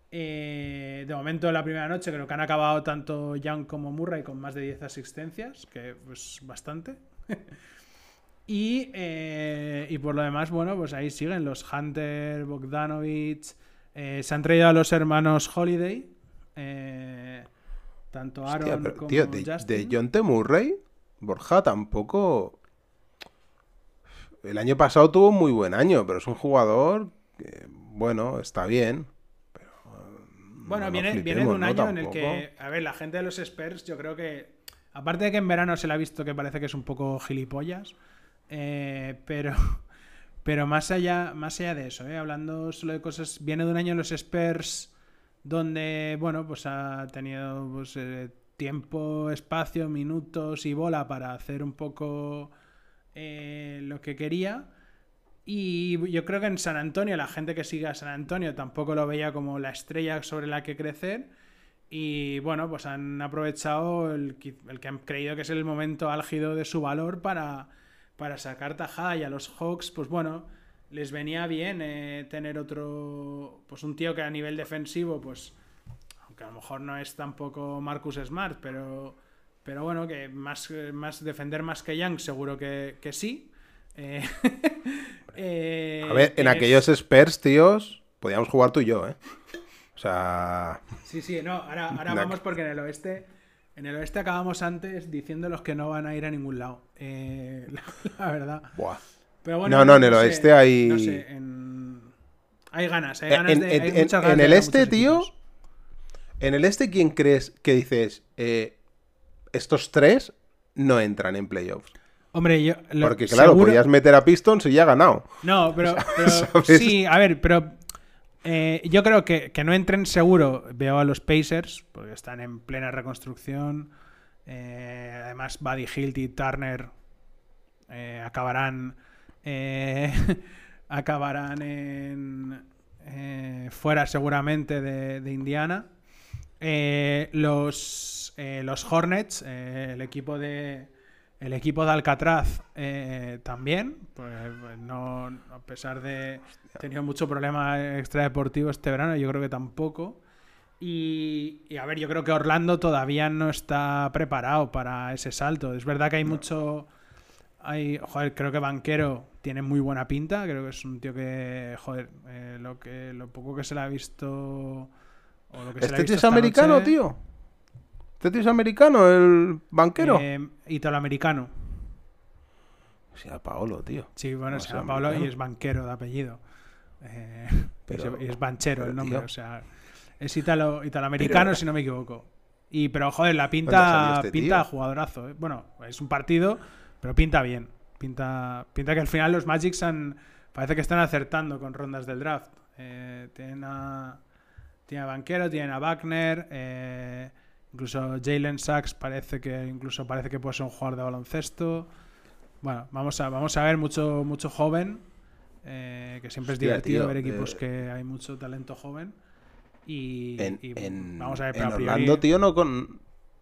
Eh, de momento, la primera noche creo que han acabado tanto Young como Murray con más de 10 asistencias, que es bastante. y, eh, y por lo demás, bueno, pues ahí siguen los Hunter, Bogdanovich. Eh, se han traído a los hermanos Holiday. eh, tanto Aaron Hostia, pero, como tío, de, Justin. de John T. Murray, Borja tampoco. El año pasado tuvo un muy buen año, pero es un jugador que, bueno, está bien. pero, mm, Bueno, no viene, viene de un año en el que, a ver, la gente de los Spurs, yo creo que, aparte de que en verano se le ha visto que parece que es un poco gilipollas, eh, pero, pero más allá, más allá de eso, eh, hablando solo de cosas, viene de un año los Spurs donde, bueno, pues ha tenido pues, eh, tiempo, espacio, minutos y bola para hacer un poco eh, lo que quería. Y yo creo que en San Antonio, la gente que sigue a San Antonio tampoco lo veía como la estrella sobre la que crecer. Y bueno, pues han aprovechado el, el que han creído que es el momento álgido de su valor para, para sacar tajada. Y a los Hawks, pues bueno, les venía bien eh, tener otro. Pues un tío que a nivel defensivo, pues. Aunque a lo mejor no es tampoco Marcus Smart, pero. Pero bueno, que más, más defender más que Young, seguro que, que sí. Eh, eh, A ver, en aquellos Spurs, tíos, podíamos jugar tú y yo, ¿eh? O sea, Sí, sí, no, ahora, ahora vamos porque en el oeste. En el oeste acabamos antes diciendo los que no van a ir a ningún lado. Eh, la, la verdad. buah. Pero No, no, en el sé, oeste hay- No sé, en- hay ganas, hay En, ganas de. en- hay en- muchas ganas en de el este, tío, equipos. en el este, ¿quién crees que dices, eh, estos tres no entran en playoffs? Hombre, yo. lo- Porque claro, seguro- podías meter a Pistons y ya ha ganado. No, pero, sí, a ver, pero eh, yo creo que, que no entren seguro. Veo a los Pacers, porque están en plena reconstrucción. Eh, además, Buddy Hilt y Turner eh, acabarán acabarán en fuera seguramente de, de Indiana. Los, los Hornets, el equipo de el equipo de Alcatraz eh, también, pues, no, a pesar de tenido mucho problema extradeportivo este verano, yo creo que tampoco. Y, y, a ver, yo creo que Orlando todavía no está preparado para ese salto. Es verdad que hay mucho. Hay, joder, creo que Banquero tiene muy buena pinta. Creo que es un tío que, joder, eh, lo que lo poco que se le ha visto. o lo que se le ha Este visto tío es americano, noche, tío. Este es americano, el banquero. eh, italoamericano. O sea, Paolo, tío. Sí, bueno, No se llama Pablo y es banquero de apellido. Eh, Pero- y se- es banchero pero, el nombre, tío. o sea, es italo, italoamericano Pero- si no me equivoco. Y pero joder, la ¿Dónde pinta este pinta tío? jugadorazo, ¿eh? Bueno, es un partido, pero pinta bien. Pinta pinta que al final los Magics han parece que están acertando con rondas del draft. Eh, tienen a tienen a Banquero, tienen a Wagner, eh, incluso Jalen Sachs parece que incluso parece que puede ser un jugador de baloncesto. Bueno, vamos a, vamos a ver mucho, mucho joven, eh, que siempre es divertido tío, ver equipos eh, que hay mucho talento joven. Y, En, y en- vamos a ver, en pero priori- Orlando, tío, no, con,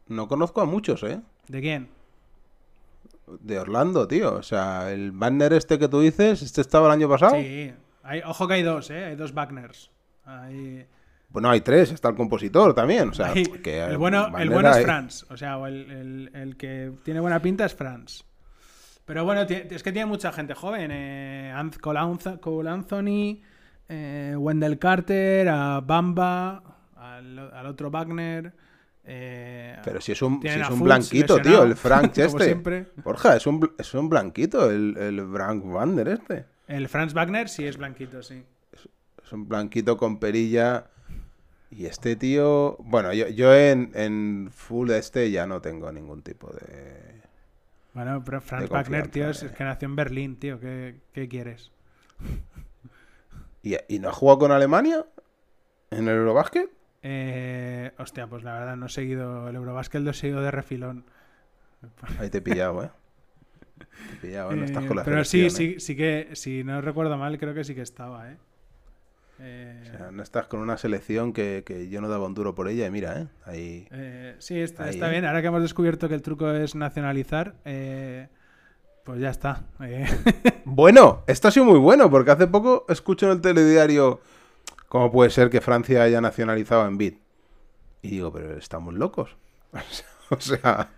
no conozco a muchos, ¿eh? ¿De quién? De Orlando, tío. O sea, el banner este que tú dices, este estaba el año pasado. Sí, hay, ojo que hay dos, ¿eh? Hay dos Wagners. Hay- Bueno, hay tres, está el compositor también. O sea, hay- que el bueno, el bueno es hay- Franz. O sea, el, el- el que tiene buena pinta es Franz. Pero bueno, es que tiene mucha gente joven. Eh, Cole Anthony, eh, Wendell Carter, a Bamba, al, al otro Wagner. eh, Pero si es un, si es un blanquito, tío, el Frank este. siempre. Borja, es un, es un blanquito, el, el Frank Vander este. El Franz Wagner sí es blanquito, sí. Es un blanquito con perilla. Y este tío. Bueno, yo, yo en, en full este ya no tengo ningún tipo de. Bueno, pero Franz De Wagner, tío, es, es que nació en Berlín, tío. ¿Qué, qué quieres? ¿Y, y no ha jugado con Alemania? ¿En el Eurobasket? Eh, hostia, pues la verdad no he seguido el Eurobasket, lo he seguido de refilón. Ahí te he pillado, ¿eh? Te he pillado, ¿eh? No estás Eh, con la pero sí, ¿eh? sí, sí que, si no recuerdo mal, creo que sí que estaba, ¿eh? Eh, O sea, no estás con una selección que, que yo no daba un duro por ella y mira, ¿eh? Ahí. eh, sí, está, Ahí, está bien. Ahora que hemos descubierto que el truco es nacionalizar, eh, pues ya está. Eh, Bueno, esto ha sido muy bueno porque hace poco escucho en el telediario cómo puede ser que Francia haya nacionalizado en Bit. Y digo, pero estamos locos. o sea,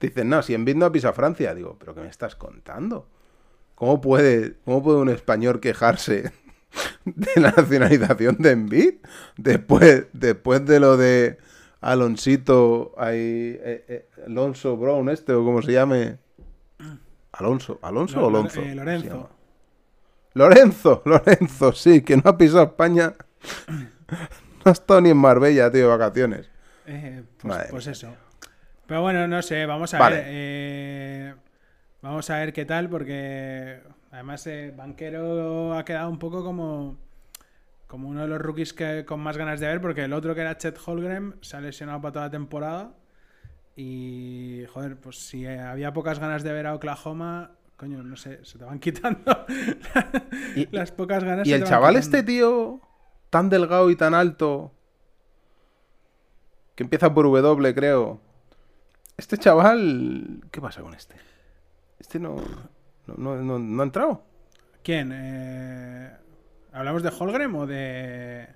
dicen, no, si en Bit no ha pisado Francia. Digo, pero ¿qué me estás contando? ¿Cómo puede, cómo puede un español quejarse de la nacionalización de Envid después, después de lo de Alonsito, ahí, eh, eh, Alonso Brown este o como se llame? Alonso, Alonso Lo- o Lo- Alonso. eh, ¿Cómo se Lorenzo. Lorenzo, Lorenzo, sí, que no ha pisado España. No ha estado ni en Marbella, tío, de vacaciones. pues, pues eso. Pero bueno, no sé, vamos a Vale. ver. vamos a ver qué tal, porque además eh, Banquero ha quedado un poco como, como uno de los rookies que con más ganas de ver, porque el otro que era Chet Holgren se ha lesionado para toda la temporada. Y, joder, pues si había pocas ganas de ver a Oklahoma, coño, no sé, se te van quitando Y- las pocas ganas. Y el chaval quitando. este tío, tan delgado y tan alto, que empieza por W, creo. Este chaval, ¿qué pasa con este? Este no, no, no, no- no ha entrado. ¿Quién? Eh, ¿Hablamos de Holgren o de.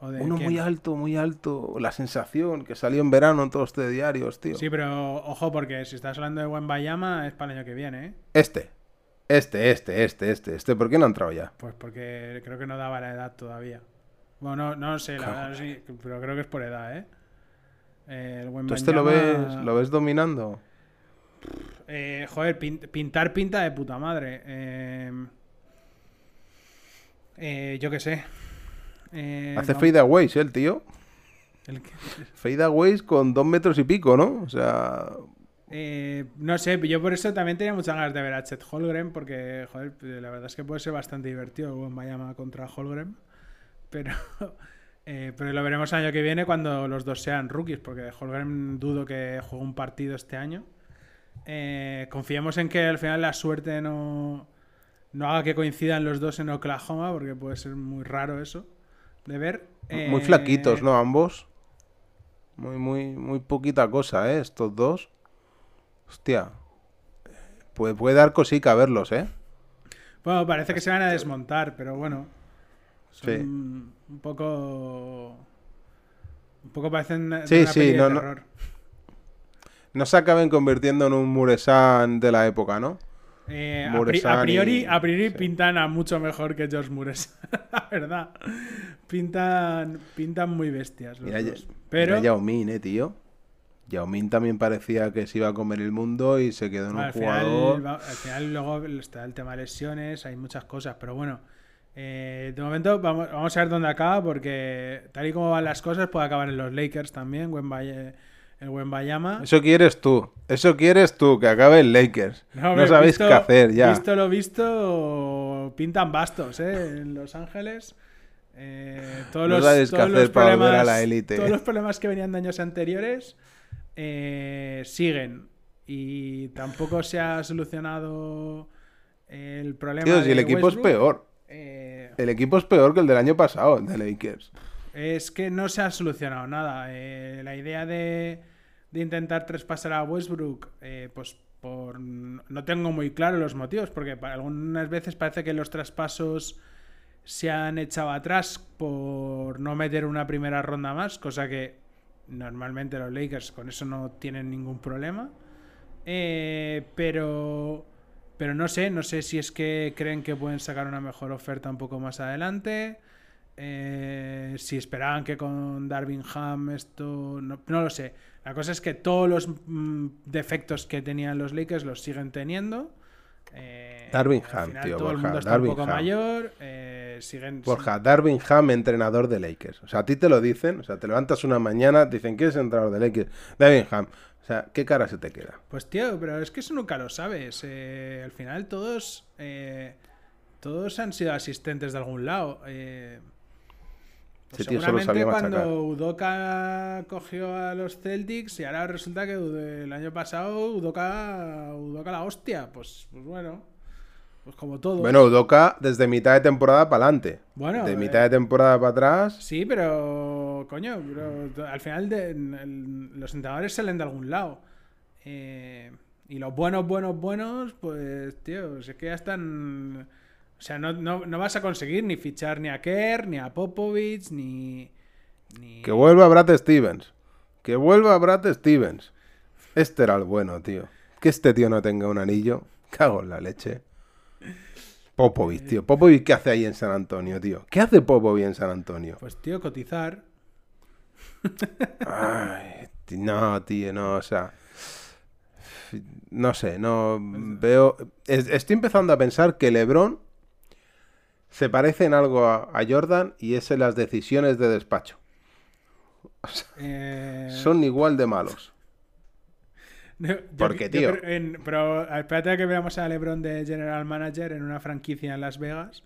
o de Uno quién? muy alto, muy alto. La sensación que salió en verano en todos los diarios, tío. Sí, pero ojo, porque si estás hablando de Bayama es para el año que viene, ¿eh? Este. Este, este, este, este, este. ¿Por qué no ha entrado ya? Pues porque creo que no daba la edad todavía. Bueno, no, no sé, la verdad, sí, pero creo que es por edad, ¿eh? El ¿Tú este lo ves, lo ves dominando? Eh, joder, pin- pintar pinta de puta madre. Eh, eh, yo qué sé. Eh, Hace vamos- fadeaways, ¿eh, el tío. el Fadeaways con dos metros y pico, ¿no? O sea, eh, no sé, yo por eso también tenía muchas ganas de ver a Chet Holgren, porque, joder, la verdad es que puede ser bastante divertido el Wembanyama contra Holgren. Pero, eh, pero lo veremos el año que viene cuando los dos sean rookies, porque Holgren dudo que juegue un partido este año. Eh, confiemos en que al final la suerte no, no haga que coincidan los dos en Oklahoma, porque puede ser muy raro eso de ver. muy Eh, flaquitos, ¿no? Ambos. Muy, muy, muy poquita cosa, ¿eh? Estos dos. Hostia. Puede, puede dar cosica verlos, ¿eh? Bueno, parece que se van a desmontar, pero bueno. Son Sí. un poco. Un poco parecen Sí, sí, no, no. No se acaben convirtiendo en un Muresan de la época, ¿no? Eh, a, pri- Muresan a priori, y- a priori sí. pintan a mucho mejor que George Mures. la verdad. Pintan, pintan muy bestias los Mira, dos. ya- Pero mira Yao Min, ¿eh, tío? Yao Min también parecía que se iba a comer el mundo y se quedó en un al final, jugador. va- al final luego está el tema de lesiones, hay muchas cosas, pero bueno. eh, de momento vamos, vamos a ver dónde acaba porque tal y como van las cosas puede acabar en los Lakers también, Wembaye- el Wembayama. Eso quieres tú. Eso quieres tú, que acabe el Lakers. No, hombre, sabéis visto- qué hacer ya. Visto lo visto, pintan bastos, ¿eh? En Los Ángeles. Eh, todos No los, sabéis qué todos hacer los para volver problemas, a la élite. Todos los problemas que venían de años anteriores eh, siguen. Y tampoco se ha solucionado el problema. Tío, si el equipo es peor. Eh, El equipo es peor que el del año pasado, el de Lakers. es que no se ha solucionado nada. La idea de, de intentar traspasar a Westbrook, eh, pues por no tengo muy claro los motivos, porque algunas veces parece que los traspasos se han echado atrás por no meter una primera ronda más, cosa que normalmente los Lakers con eso no tienen ningún problema. Eh, pero pero no sé, no sé si es que creen que pueden sacar una mejor oferta un poco más adelante. Eh, si esperaban que con Darvin Ham esto. No, no lo sé. La cosa es que todos los mm, defectos que tenían los Lakers los siguen teniendo. Eh, Darvin al Ham, final tío, Todo el Borja, mundo está un poco Ham. mayor. eh, siguen. Borja, Darvin Ham, entrenador de Lakers. O sea, a ti te lo dicen. O sea, te levantas una mañana, te dicen, ¿quién es entrenador de Lakers? Darvin Ham. O sea, ¿qué cara se te queda? Pues tío, pero es que eso nunca lo sabes. Eh, al final todos eh, todos han sido asistentes de algún lado. Eh, pues Ese tío seguramente cuando Udoka cogió a los Celtics y ahora resulta que el año pasado Udoka, Udoka la hostia. Pues, pues bueno, pues como todo. Bueno, Udoka desde mitad de temporada para adelante. Bueno, de eh, mitad de temporada para atrás. Sí, pero coño, pero al final de- el- los entrenadores salen de algún lado. Eh, y los buenos, buenos, buenos, pues, tío, si es que ya están... O sea, no, no, no vas a conseguir ni fichar ni a Kerr, ni a Popovich, ni... ni... Que vuelva Brad Stevens. Que vuelva Brad Stevens. Este era el bueno, tío. Que este tío no tenga un anillo. Cago en la leche. Popovich, tío. Popovich, ¿qué hace ahí en San Antonio, tío? ¿Qué hace Popovich en San Antonio? Pues, tío, cotizar. Ay, no, tío, no, o sea. No sé, no veo. es- Estoy empezando a pensar que LeBron se parece en algo a, a Jordan y es en las decisiones de despacho. Eh, Son igual de malos. yo- Porque, tío. en- pero espérate a que veamos a LeBron de General Manager en una franquicia en Las Vegas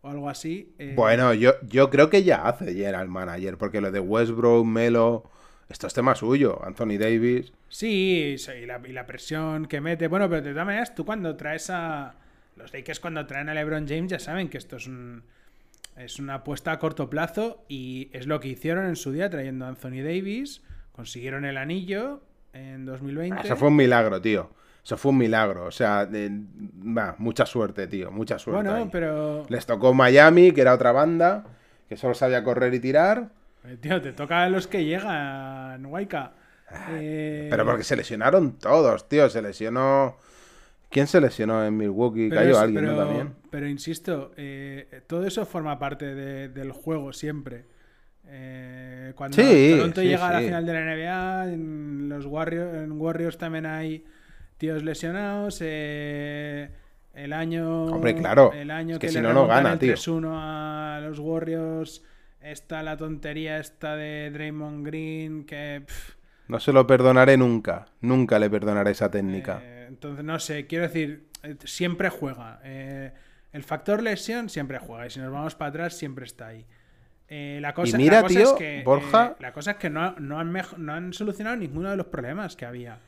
o algo así. eh, Bueno, yo, yo creo que ya hace general manager, porque lo de Westbrook, Melo, Esto es tema suyo, Anthony Davis. Sí, sí, y la, y la presión que mete. Bueno, pero de todas maneras, tú cuando traes a. Los Lakers cuando traen a LeBron James ya saben que esto es un. Es una apuesta a corto plazo y es lo que hicieron en su día trayendo a Anthony Davis. Consiguieron el anillo en 2020. Eso fue un milagro, tío. Eso fue un milagro. O sea, de- va, mucha suerte, tío. Mucha suerte. Bueno, ahí. pero. Les tocó Miami, que era otra banda, que solo sabía correr y tirar. eh, Tío, te toca a los que llegan, Waika. Eh, Pero porque se lesionaron todos, tío. Se lesionó. ¿Quién se lesionó en Milwaukee? Pero Cayó es- alguien, pero, ¿no? También. pero insisto, eh, todo eso forma parte de- del juego siempre. Eh, cuando Sí, Toronto sí, llega a la final de la NBA, en los Warriors, en Warriors también hay tíos lesionados. eh, el año, Hombre, claro, el año es que que, si le no, no gana, el tío. 3-1 a los Warriors. Está la tontería esta de Draymond Green que pff, No se lo perdonaré nunca. Nunca le perdonaré esa técnica. eh, entonces, no sé, quiero decir, eh, siempre juega. Eh, el factor lesión siempre juega. Y si nos vamos para atrás, siempre está ahí. Eh, la cosa, Y mira, la cosa tío, es que, Borja- eh, la cosa es que no, no han no han solucionado ninguno de los problemas que había.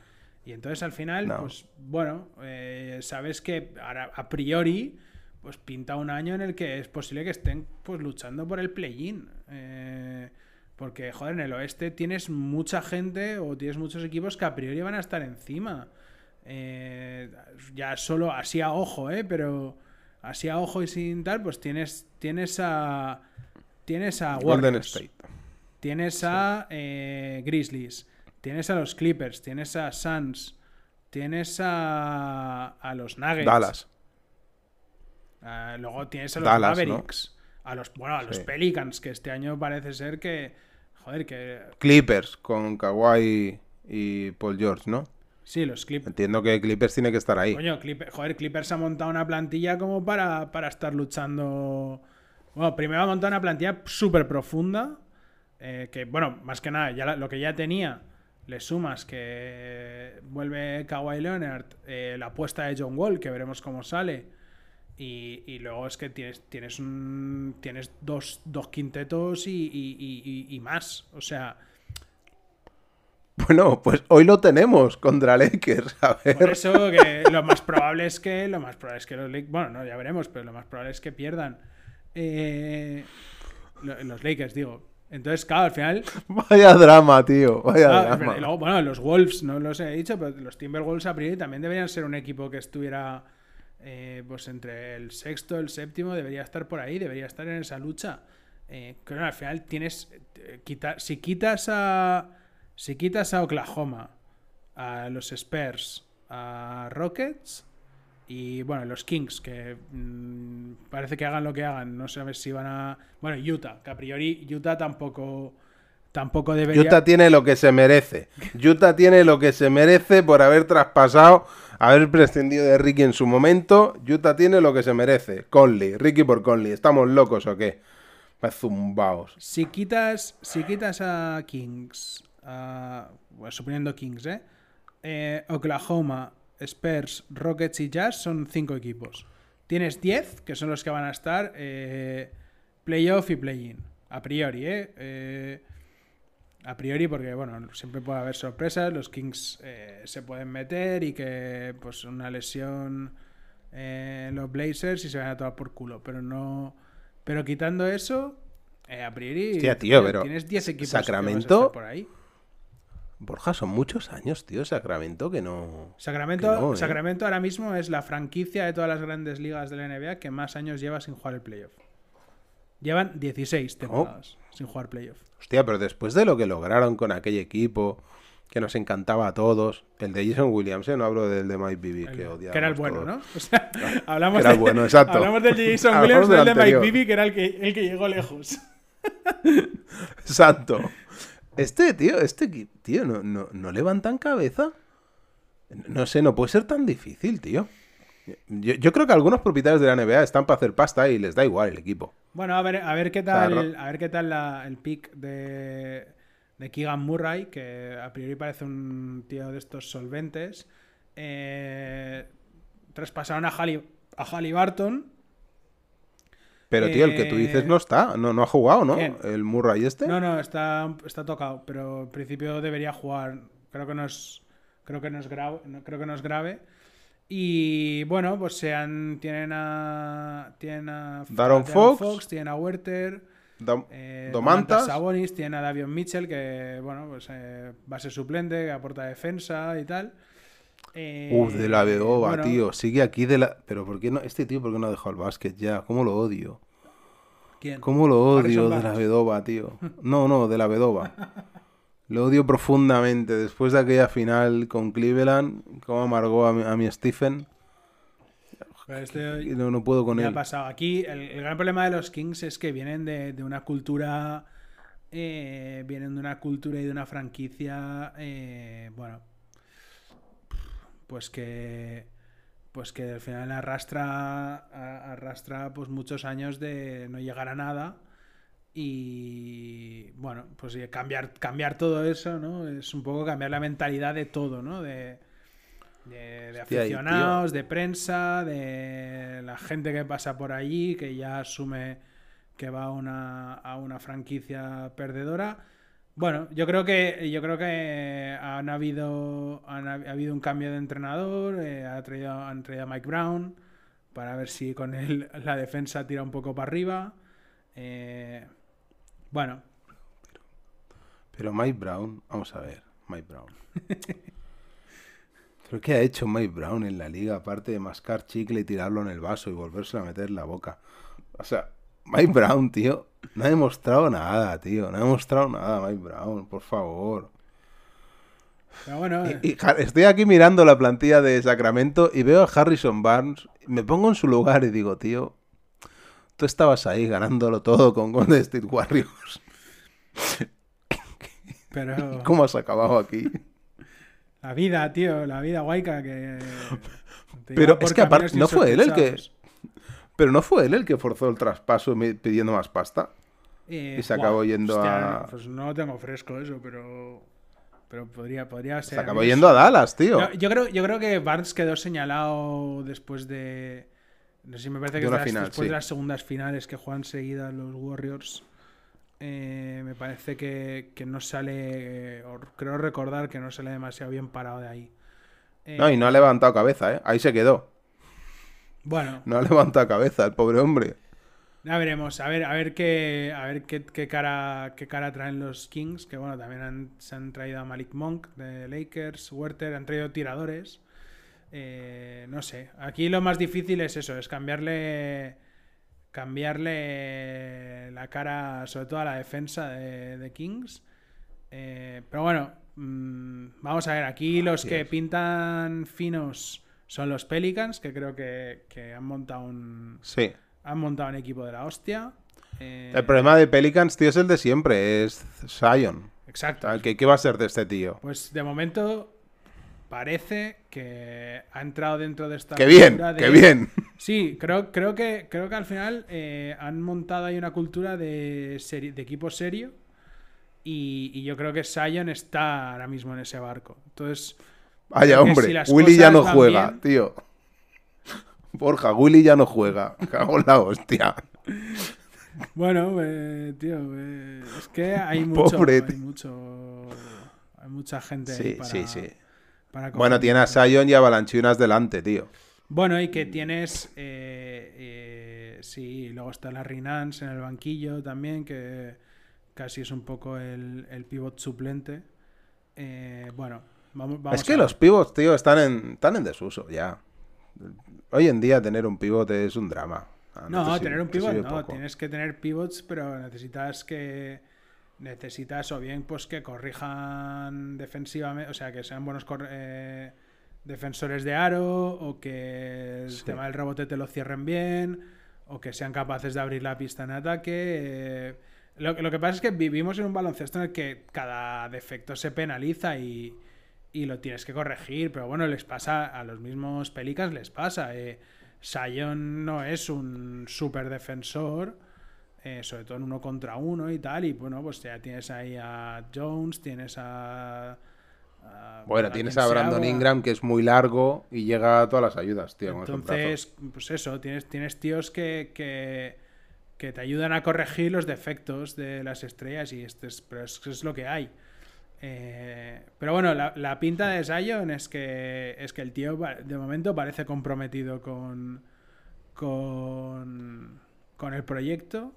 Y entonces al final, No. pues bueno, eh, sabes que ahora, a priori, pues pinta un año en el que es posible que estén pues luchando por el play-in. Eh, porque, joder, en el oeste tienes mucha gente o tienes muchos equipos que a priori van a estar encima. Eh, ya solo así a ojo, ¿eh? Pero así a ojo y sin tal, pues tienes, tienes a... Tienes a Golden Warriors, State. Tienes a eh, Grizzlies. Tienes a los Clippers. Tienes a Suns. Tienes a, a los Nuggets. Dallas. Ah, luego tienes a los Dallas, ¿no? Mavericks. A los, bueno, a los Sí. Pelicans, que este año parece ser que. Joder, que. Clippers con Kawhi y Paul George, ¿no? Sí, los Clippers. Entiendo que Clippers tiene que estar ahí. Coño, Clipper- joder, Clippers ha montado una plantilla como para, para estar luchando. Bueno, primero ha montado una plantilla súper profunda. eh, que, bueno, más que nada, ya la- lo que ya tenía, le sumas que vuelve Kawhi Leonard, eh, la apuesta de John Wall, que veremos cómo sale. Y, y luego es que tienes, tienes, un, tienes dos, dos quintetos y- y más. O sea, Bueno, pues hoy lo tenemos contra Lakers. A ver. Por eso que lo más probable es que lo más probable es que los Lakers, bueno, no, ya veremos, pero lo más probable es que pierdan eh, lo- los Lakers, digo. Entonces, claro, al final, Vaya drama, tío. Vaya claro, drama. y luego, bueno, los Wolves, no los he dicho, pero los Timberwolves a priori también deberían ser un equipo que estuviera eh, pues entre el sexto, el séptimo, debería estar por ahí, debería estar en esa lucha. Eh, claro, al final tienes, eh, quita- si quitas a si quitas a Oklahoma, a los Spurs, a Rockets y bueno, los Kings, que mm, parece que hagan lo que hagan, no sabes si van a. Bueno, Utah, que a priori Utah tampoco. Tampoco debería. Utah tiene lo que se merece. Utah tiene lo que se merece por haber traspasado, haber prescindido de Ricky en su momento. Utah tiene lo que se merece. Conley, Ricky por Conley. ¿Estamos locos o qué? Va zumbaos. Si quitas, si quitas a Kings, bueno, suponiendo Kings, ¿eh? Eh, Oklahoma, Spurs, Rockets y Jazz son cinco equipos. Tienes 10, que son los que van a estar eh, playoff y play-in. A priori, ¿eh? Eh, A priori, porque bueno, siempre puede haber sorpresas. Los Kings eh, se pueden meter y que pues una lesión eh, los Blazers y se van a tomar por culo. Pero no. Pero quitando eso, eh, a priori. Hostia, tío, pero Tienes 10 equipos Sacramento- por ahí. Borja, son muchos años, tío, Sacramento, que no... Sacramento, Que no, ¿eh? Sacramento ahora mismo es la franquicia de todas las grandes ligas de la NBA que más años lleva sin jugar el playoff. Llevan 16 temporadas sin jugar playoff. Hostia, pero después de lo que lograron con aquel equipo, que nos encantaba a todos, el de Jason Williams, ¿eh? no hablo del de Mike Bibby, que odiaba. que era el bueno, ¿no? O sea, hablamos, era de- bueno, exacto. hablamos del de Jason Williams, del el de Mike. Bibby, que era el que, el que llegó lejos. Exacto. Este, tío, este tío, no, no, no levantan cabeza. No sé, no puede ser tan difícil, tío. Yo, yo creo que algunos propietarios de la NBA están para hacer pasta y les da igual el equipo. Bueno, a ver, a ver qué tal, a ver qué tal la- el pick de, de Keegan Murray, que a priori parece un tío de estos solventes. Eh, traspasaron a, Halli, a Halliburton, Pero, tío, el que tú dices Eh, no está, no, no ha jugado, ¿no? ¿quién? El Murray este. No, no, está, está tocado, pero en principio debería jugar. Creo que no es, creo que no es grave, no, creo que no es grave. Y bueno, pues sean, tienen a tienen a Darren a Fox. tienen a Werther, Dom- eh, Domantas. Sabonis, tienen a Davion Mitchell que bueno, pues eh, va a ser suplente, que aporta defensa y tal. Eh, Uf, de la Vedova, bueno, tío. Sigue aquí de la. Pero ¿por qué no? Este tío, ¿por qué no ha dejado el básquet ya? ¿Cómo lo odio? ¿quién? ¿Cómo lo odio de la. Vedova, tío? No, no, de la Vedova. Lo odio profundamente. Después de aquella final con Cleveland, cómo amargó a mi, a mi Stephen. Este- no, no puedo con ¿Qué ha él. pasado? Aquí el, el gran problema de los Kings es que vienen de, de una cultura. eh, vienen de una cultura y de una franquicia. eh, bueno. Pues que. Pues que al final arrastra. Arrastra pues muchos años de no llegar a nada. Y bueno, pues cambiar, cambiar todo eso, ¿no? Es un poco cambiar la mentalidad de todo, ¿no? De, de, de Hostia, y, tío. aficionados, de prensa, de la gente que pasa por allí, que ya asume que va a una, a una franquicia perdedora. Bueno, yo creo que yo creo que han habido ha habido un cambio de entrenador, eh, ha traído, han traído a Mike Brown para ver si con él la defensa tira un poco para arriba. Eh, bueno, Pero Mike Brown, vamos a ver, Mike Brown. ¿Pero qué ha hecho Mike Brown en la liga? Aparte de mascar chicle y tirarlo en el vaso y volvérselo a meter en la boca. O sea, Mike Brown, tío, no ha demostrado nada, tío. No ha demostrado nada, Mike Brown, por favor. pero bueno, eh, Y- y Har- estoy aquí mirando la plantilla de Sacramento y veo a Harrison Barnes. Me pongo en su lugar y digo, tío, tú estabas ahí ganándolo todo con Golden State Warriors. pero ¿Cómo has acabado aquí? la vida, tío, la vida guayca que Pero es que aparte, ¿no fue él el que-. Pero no fue él el que forzó el traspaso pidiendo más pasta. Eh, Y se acabó yendo a- Pues no tengo fresco eso, pero. Pero podría, podría ser. Se acabó yendo a Dallas, tío. Yo, yo creo, yo creo que Barnes quedó señalado después de. No sé si me parece que de las- final, después sí. de las segundas finales que juegan seguidas los Warriors. eh, me parece que, que no sale. creo recordar que no sale demasiado bien parado de ahí. Eh, No, y no ha levantado cabeza, ¿eh? Ahí se quedó. Bueno, No ha levantado cabeza el pobre hombre. ya veremos. A ver, a ver qué, a ver qué, qué cara, qué cara traen los Kings. Que bueno, también han- se han traído a Malik Monk de Lakers, Werther, han traído tiradores. Eh, no sé. Aquí lo más difícil es eso, es cambiarle. Cambiarle la cara, sobre todo a la defensa de, de Kings. Eh, pero bueno, mm, vamos a ver. Aquí los que pintan finos son los Pelicans, que creo que, que han montado un, Sí. han montado un equipo de la hostia. Eh, El problema de Pelicans, tío, es el de siempre. Es Zion. Exacto. ¿Qué, ¿Qué va a ser de este tío? Pues de momento parece que ha entrado dentro de esta. ¡Qué bien! de- ¡Qué bien! Sí, creo, creo, que, creo que al final eh, han montado ahí una cultura de, seri- de equipo serio. Y, y yo creo que Sion está ahora mismo en ese barco. Entonces, Vaya, hombre. si Willy ya no juega, bien- tío. Borja, Willy ya no juega. Cago en la hostia. bueno, eh, tío, eh, es que hay mucho. Pobre hay tío. mucho. Hay mucha gente ahí Sí, para, sí, sí. para Bueno, tiene a. Zion y a Balanchunas delante, tío. Bueno, y que tienes. eh, sí, luego está Larry Nance en el banquillo también, que casi es un poco el, el pivot suplente. Eh, bueno, vamos, vamos es que los pivots, tío, están en, están en desuso ya. Hoy en día tener un pivote es un drama. Ah, No, tener un pivot no, poco. tienes que tener pivots, pero necesitas que. Necesitas o bien pues que corrijan defensivamente, o sea, que sean buenos eh, defensores de aro, o que el Sí. tema del rebote te lo cierren bien, o que sean capaces de abrir la pista en ataque. eh. Lo, lo que pasa es que vivimos en un baloncesto en el que cada defecto se penaliza y, y lo tienes que corregir, pero bueno, les pasa a los mismos Pelicans, les pasa. Eh, Sion no es un super defensor, eh, sobre todo en uno contra uno y tal, y bueno, pues ya tienes ahí a Jones, tienes a... a- Bueno, tienes a Brandon Ingram que es muy largo y llega a todas las ayudas, tío. Entonces, pues eso, tienes, tienes tíos que, que, que te ayudan a corregir los defectos de las estrellas y esto es, pero es, es lo que hay. Eh, pero bueno, la, la pinta de Zion es que es que el tío de momento parece comprometido con con con el proyecto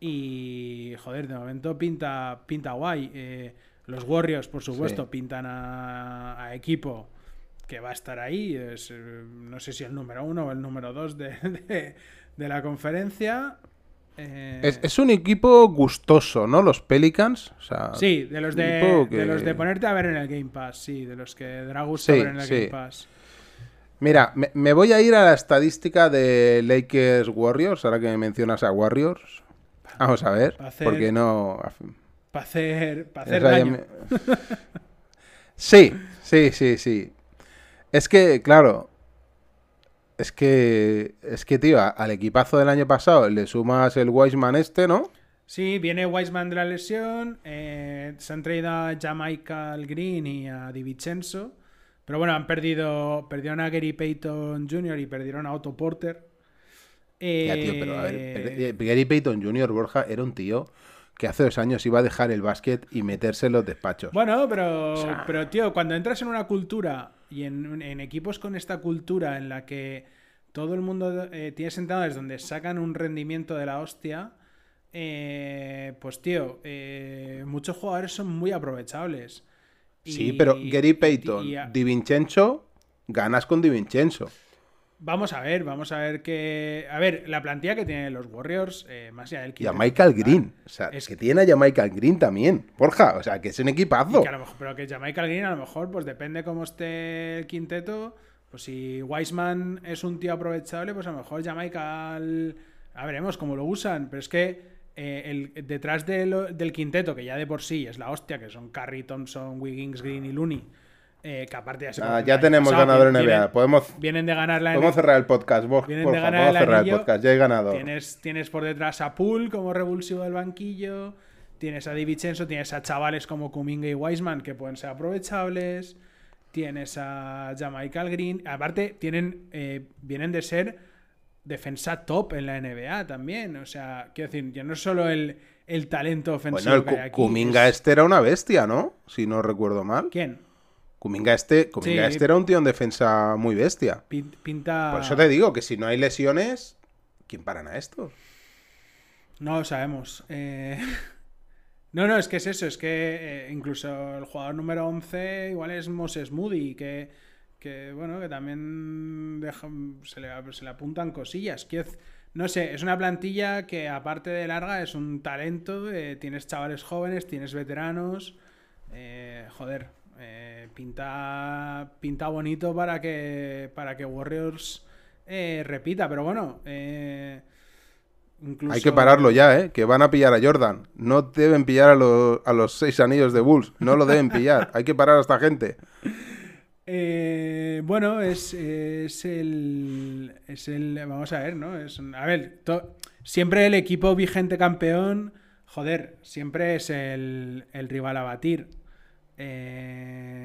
y joder, de momento pinta pinta guay. Eh, los Warriors, por supuesto, Sí. pintan a, a equipo que va a estar ahí. Es, eh, no sé si el número uno o el número dos de, de- de la conferencia. Eh, Es, es un equipo gustoso, ¿no? Los Pelicans. O sea, Sí, de los de, que- de los de ponerte a ver en el Game Pass, sí, de los que da gusto Sí, ver en el sí. Game Pass. Mira, me, me voy a ir a la estadística de Lakers Warriors, ahora que me mencionas a Warriors. Vamos a ver, hacer- porque no... Para hacer, pa' hacer daño. me- Sí, sí, sí, sí. Es que, claro, es que, es que, tío, al equipazo del año pasado le sumas el Wiseman este, ¿no? Sí, viene Wiseman de la lesión. eh, se han traído a Jamaica Green y a Di Vincenzo. Pero bueno, han perdido. Perdieron a Gary Payton Jr. y perdieron a Otto Porter. Ya, tío, pero a ver, Eh, eh, Gary Payton Jr. Borja era un tío que hace dos años iba a dejar el básquet y meterse en los despachos. Bueno, pero, pero tío, cuando entras en una cultura y en, en equipos con esta cultura en la que todo el mundo eh, tiene sentadores donde sacan un rendimiento de la hostia, eh, pues tío, eh, muchos jugadores son muy aprovechables. sí, Y- pero Gary y- Payton, y a- Di Vincenzo, ganas con Di Vincenzo. Vamos a ver, vamos a ver que... A ver, la plantilla que tienen los Warriors, eh, más allá del Y a Michael Green. O sea, es que tiene a Michael Green también. Borja, o sea, que es un equipazo. que a lo mejor, pero que Jamaica Green a lo mejor, pues depende cómo esté el quinteto. Pues si Wiseman es un tío aprovechable, pues a lo mejor al- A veremos cómo lo usan. Pero es que eh, el, detrás de lo- del quinteto, que ya de por sí es la hostia, que son Curry, Thompson, Wiggins, Green y Looney. Eh, que aparte ya se Ah, ya tenemos ganador vienen- NBA. Podemos, Vienen de ganar la podemos cerrar el podcast, Borja. Vienen Borja, de ganar podemos el cerrar el podcast. Ya hay ganador. Tienes, tienes por detrás a Poole como revulsivo del banquillo. Tienes a Di Vincenzo, tienes a chavales como Kuminga y Wiseman que pueden ser aprovechables. Tienes a Jamaica Green. Aparte, tienen, eh, vienen de ser defensa top en la NBA también. O sea, quiero decir, ya no es solo el, el talento ofensivo Bueno, el que hay aquí. Kuminga es- este era una bestia, ¿no? Si no recuerdo mal. ¿Quién? Kuminga este, Kuminga Sí. este era un tío en defensa muy bestia. Pin- Pinta. Por eso te digo que si no hay lesiones, ¿quién paran a esto? No lo sabemos. Eh, No, no, es que es eso, es que eh, incluso el jugador número 11 igual es Moses Moody, que, que bueno, que también deja- se, le, se le apuntan cosillas. No sé, es una plantilla que aparte de larga es un talento, eh, tienes chavales jóvenes, tienes veteranos, eh, joder, eh, pinta, pinta bonito para que, para que Warriors eh, repita, pero bueno, eh, incluso... Hay que pararlo ya, ¿eh? Que van a pillar a Jordan. No deben pillar a, los- a los seis anillos de Bulls. No lo deben pillar. Hay que parar a esta gente. Eh, bueno, es, es el. Es el. Vamos a ver, ¿no? Es, a ver, to- siempre el equipo vigente campeón, joder, siempre es el, el rival a batir. Eh,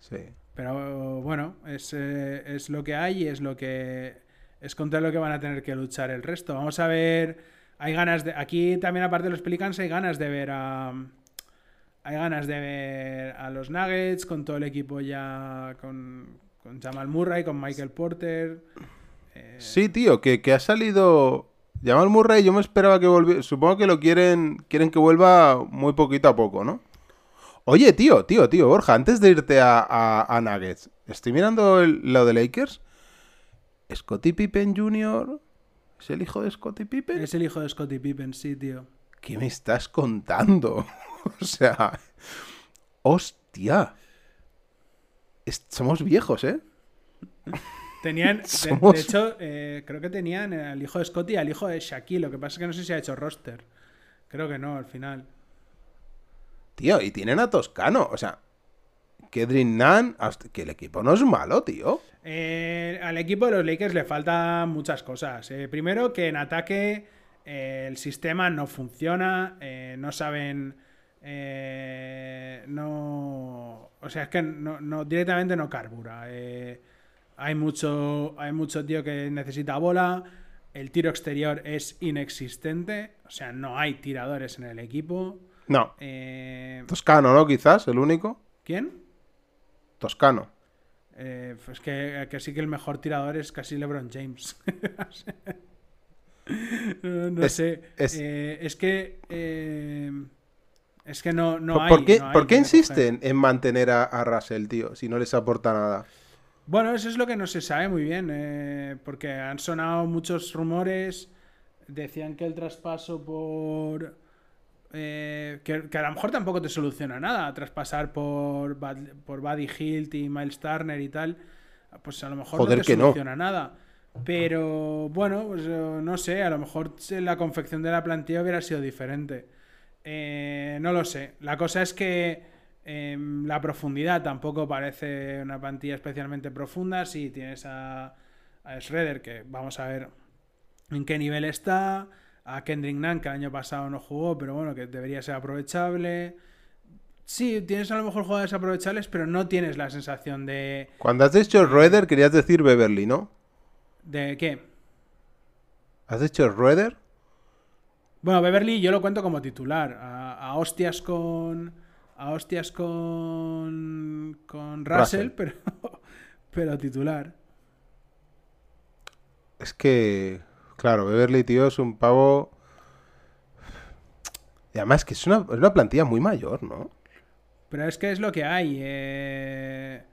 Sí. pero bueno, es, eh, es lo que hay y es lo que. Es contra lo que van a tener que luchar el resto. Vamos a ver. Hay ganas de. Aquí también, aparte de los Pelicans, hay ganas de ver a. Hay ganas de ver a los Nuggets con todo el equipo ya. Con, con Jamal Murray, con Michael Porter. eh, Sí, tío, que, que ha salido. Jamal Murray, yo me esperaba que volviera. Supongo que lo quieren. Quieren que vuelva muy poquito a poco, ¿no? Oye, tío, tío, tío, Borja, antes de irte a, a- a Nuggets, estoy mirando el- lo de Lakers. Scottie Pippen Jr. ¿Es el hijo de Scottie Pippen? Es el hijo de Scottie Pippen, sí, tío. ¿Qué me estás contando? o sea. ¡Hostia! Es- somos viejos, ¿eh? Tenían, de hecho, eh, creo que tenían al hijo de Scottie y al hijo de Shaquille. Lo que pasa es que no sé si ha hecho roster. Creo que no, al final. Tío, y tienen a Toscano. O sea, Kedrin Nan. Que el equipo no es malo, tío. Eh, al equipo de los Lakers le faltan muchas cosas. Eh, primero, que en ataque eh, el sistema no funciona, no saben. no. O sea, es que no, no- directamente no carbura. Hay mucho. Hay mucho tío que necesita bola. el tiro exterior es inexistente, o sea, no hay tiradores en el equipo. No. Eh, Toscano, ¿no? Quizás, el único. ¿Quién? Toscano. Eh, pues que, que sí que el mejor tirador es casi LeBron James. no, no Es- sé. es- Eh, es que. eh, es que no, no ¿Por, hay. por qué, no hay por qué coger. insisten en mantener a, a Russell, tío? Si no les aporta nada. Bueno, eso es lo que no se sabe muy bien, porque han sonado muchos rumores, decían que el traspaso por... eh, que, que a lo mejor tampoco te soluciona nada, traspasar por, Bad- por Buddy Hilt y Miles Turner y tal, pues a lo mejor Joder no te no. soluciona nada. Pero bueno, pues eh, no sé, a lo mejor la confección de la plantilla hubiera sido diferente. Eh, no lo sé. La cosa es que em, la profundidad tampoco parece una plantilla especialmente profunda. Si tienes a, a Schroeder, que vamos a ver en qué nivel está. A Kendrick Nunn, que el año pasado no jugó, pero bueno, que debería ser aprovechable. Sí, tienes a lo mejor jugadores aprovechables, pero no tienes la sensación de. Cuando has dicho Rueder, querías decir Beverly, ¿no? ¿De qué? ¿Has dicho Rueder? Bueno, Beverly yo lo cuento como titular. A, a hostias con. A hostias con. Con Russell, Russell. pero. Pero titular. Es que, claro, Beverly, tío, es un pavo. Y además que es una, es una plantilla muy mayor, ¿no? Pero es que es lo que hay. eh,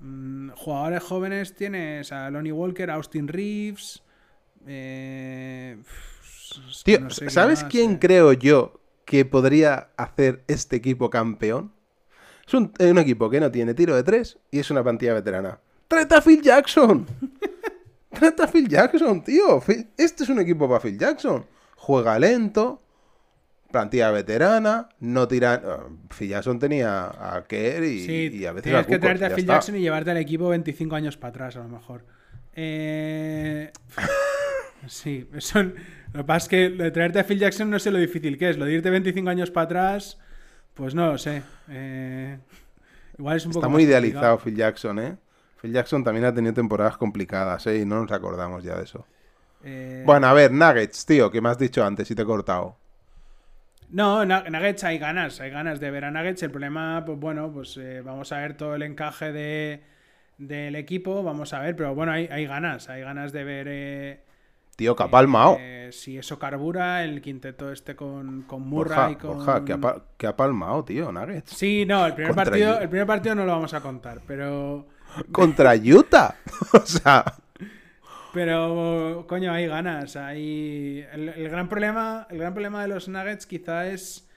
mm, jugadores jóvenes tienes a Lonnie Walker, Austin Reeves. eh, es que Tío, no sé qué ¿sabes más, quién eh. creo yo que podría hacer este equipo campeón? Es un, un equipo que no tiene tiro de tres y es una plantilla veterana. ¡Tráete a Phil Jackson! ¡Tráete a Phil Jackson, tío! Este es un equipo para Phil Jackson. Juega lento, plantilla veterana, no tira... ah, Phil Jackson tenía a Kerr y, Sí, y a veces tienes a que traerte a Phil está. Jackson y llevarte al equipo 25 años para atrás, a lo mejor. Eh, Sí, eso, lo que pasa es que lo de traerte a Phil Jackson no sé lo difícil que es. Lo de irte 25 años para atrás, pues no lo sé. Eh, igual es un poco Está muy complicado. idealizado Phil Jackson, ¿eh? Phil Jackson también ha tenido temporadas complicadas, ¿eh? Y no nos acordamos ya de eso. Eh, Bueno, a ver, Nuggets, tío, que me has dicho antes y te he cortado. No, Nu- Nuggets hay ganas, hay ganas de ver a Nuggets. El problema, pues bueno, pues eh, vamos a ver todo el encaje de, del equipo, vamos a ver, pero bueno, hay, hay ganas, hay ganas de ver eh, Tío, que ha palmado. eh, si eso carbura, el quinteto este con, con Borja, Murray, con... Borja, que ha, que ha palmado, tío, Nuggets. Sí, no, el primer, Contra partido, el primer partido no lo vamos a contar, pero... Contra Utah. o sea, Pero, coño, hay ganas. Hay... El, gran problema, el gran problema de los Nuggets quizá es,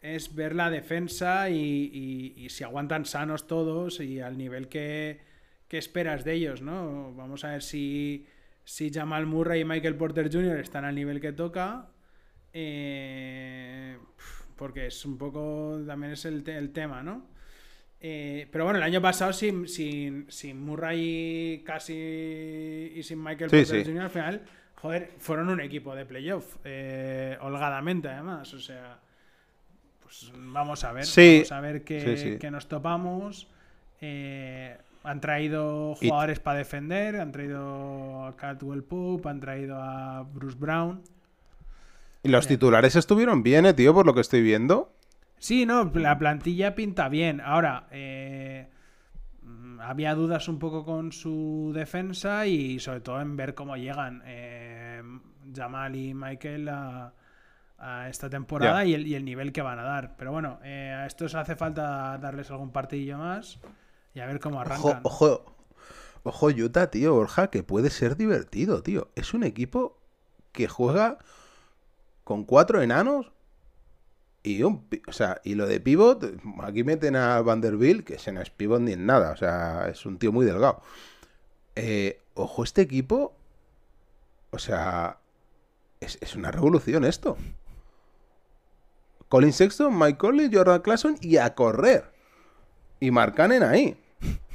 es ver la defensa y, si aguantan sanos todos y al nivel que, que esperas de ellos, ¿no? Vamos a ver si, si Jamal Murray y Michael Porter Jr. están al nivel que toca. Eh, porque es un poco, también es el tema, ¿no? Eh, pero bueno, el año pasado sin, sin, sin Murray casi y sin Michael Sí, Porter sí. Jr. al final, joder, fueron un equipo de playoff, eh, holgadamente además, o sea, pues vamos a ver, Sí. vamos a ver qué, qué nos topamos. Eh, han traído Y- jugadores para defender, han traído a Caldwell Pope, han traído a Bruce Brown. y los titulares estuvieron bien, eh, tío, por lo que estoy viendo. Sí, no, la plantilla pinta bien. Ahora, eh, mm, había dudas un poco con su defensa y sobre todo en ver cómo llegan eh, Jamal y Michael a, a esta temporada y, el, y el nivel que van a dar. Pero bueno, eh, a estos hace falta darles algún partidillo más y a ver cómo Ojo, arrancan. ojo, ojo, Utah, tío, Borja, que puede ser divertido, tío. Es un equipo que juega con cuatro enanos y un, o sea, y lo de pivot, aquí meten a Vanderbilt, que ese no es pivot ni en nada, o sea, es un tío muy delgado. Eh, ojo, este equipo, o sea, es, es una revolución esto. Colin Sexton, Mike Conley, Jordan Clarkson y a correr. Y Marcanen ahí,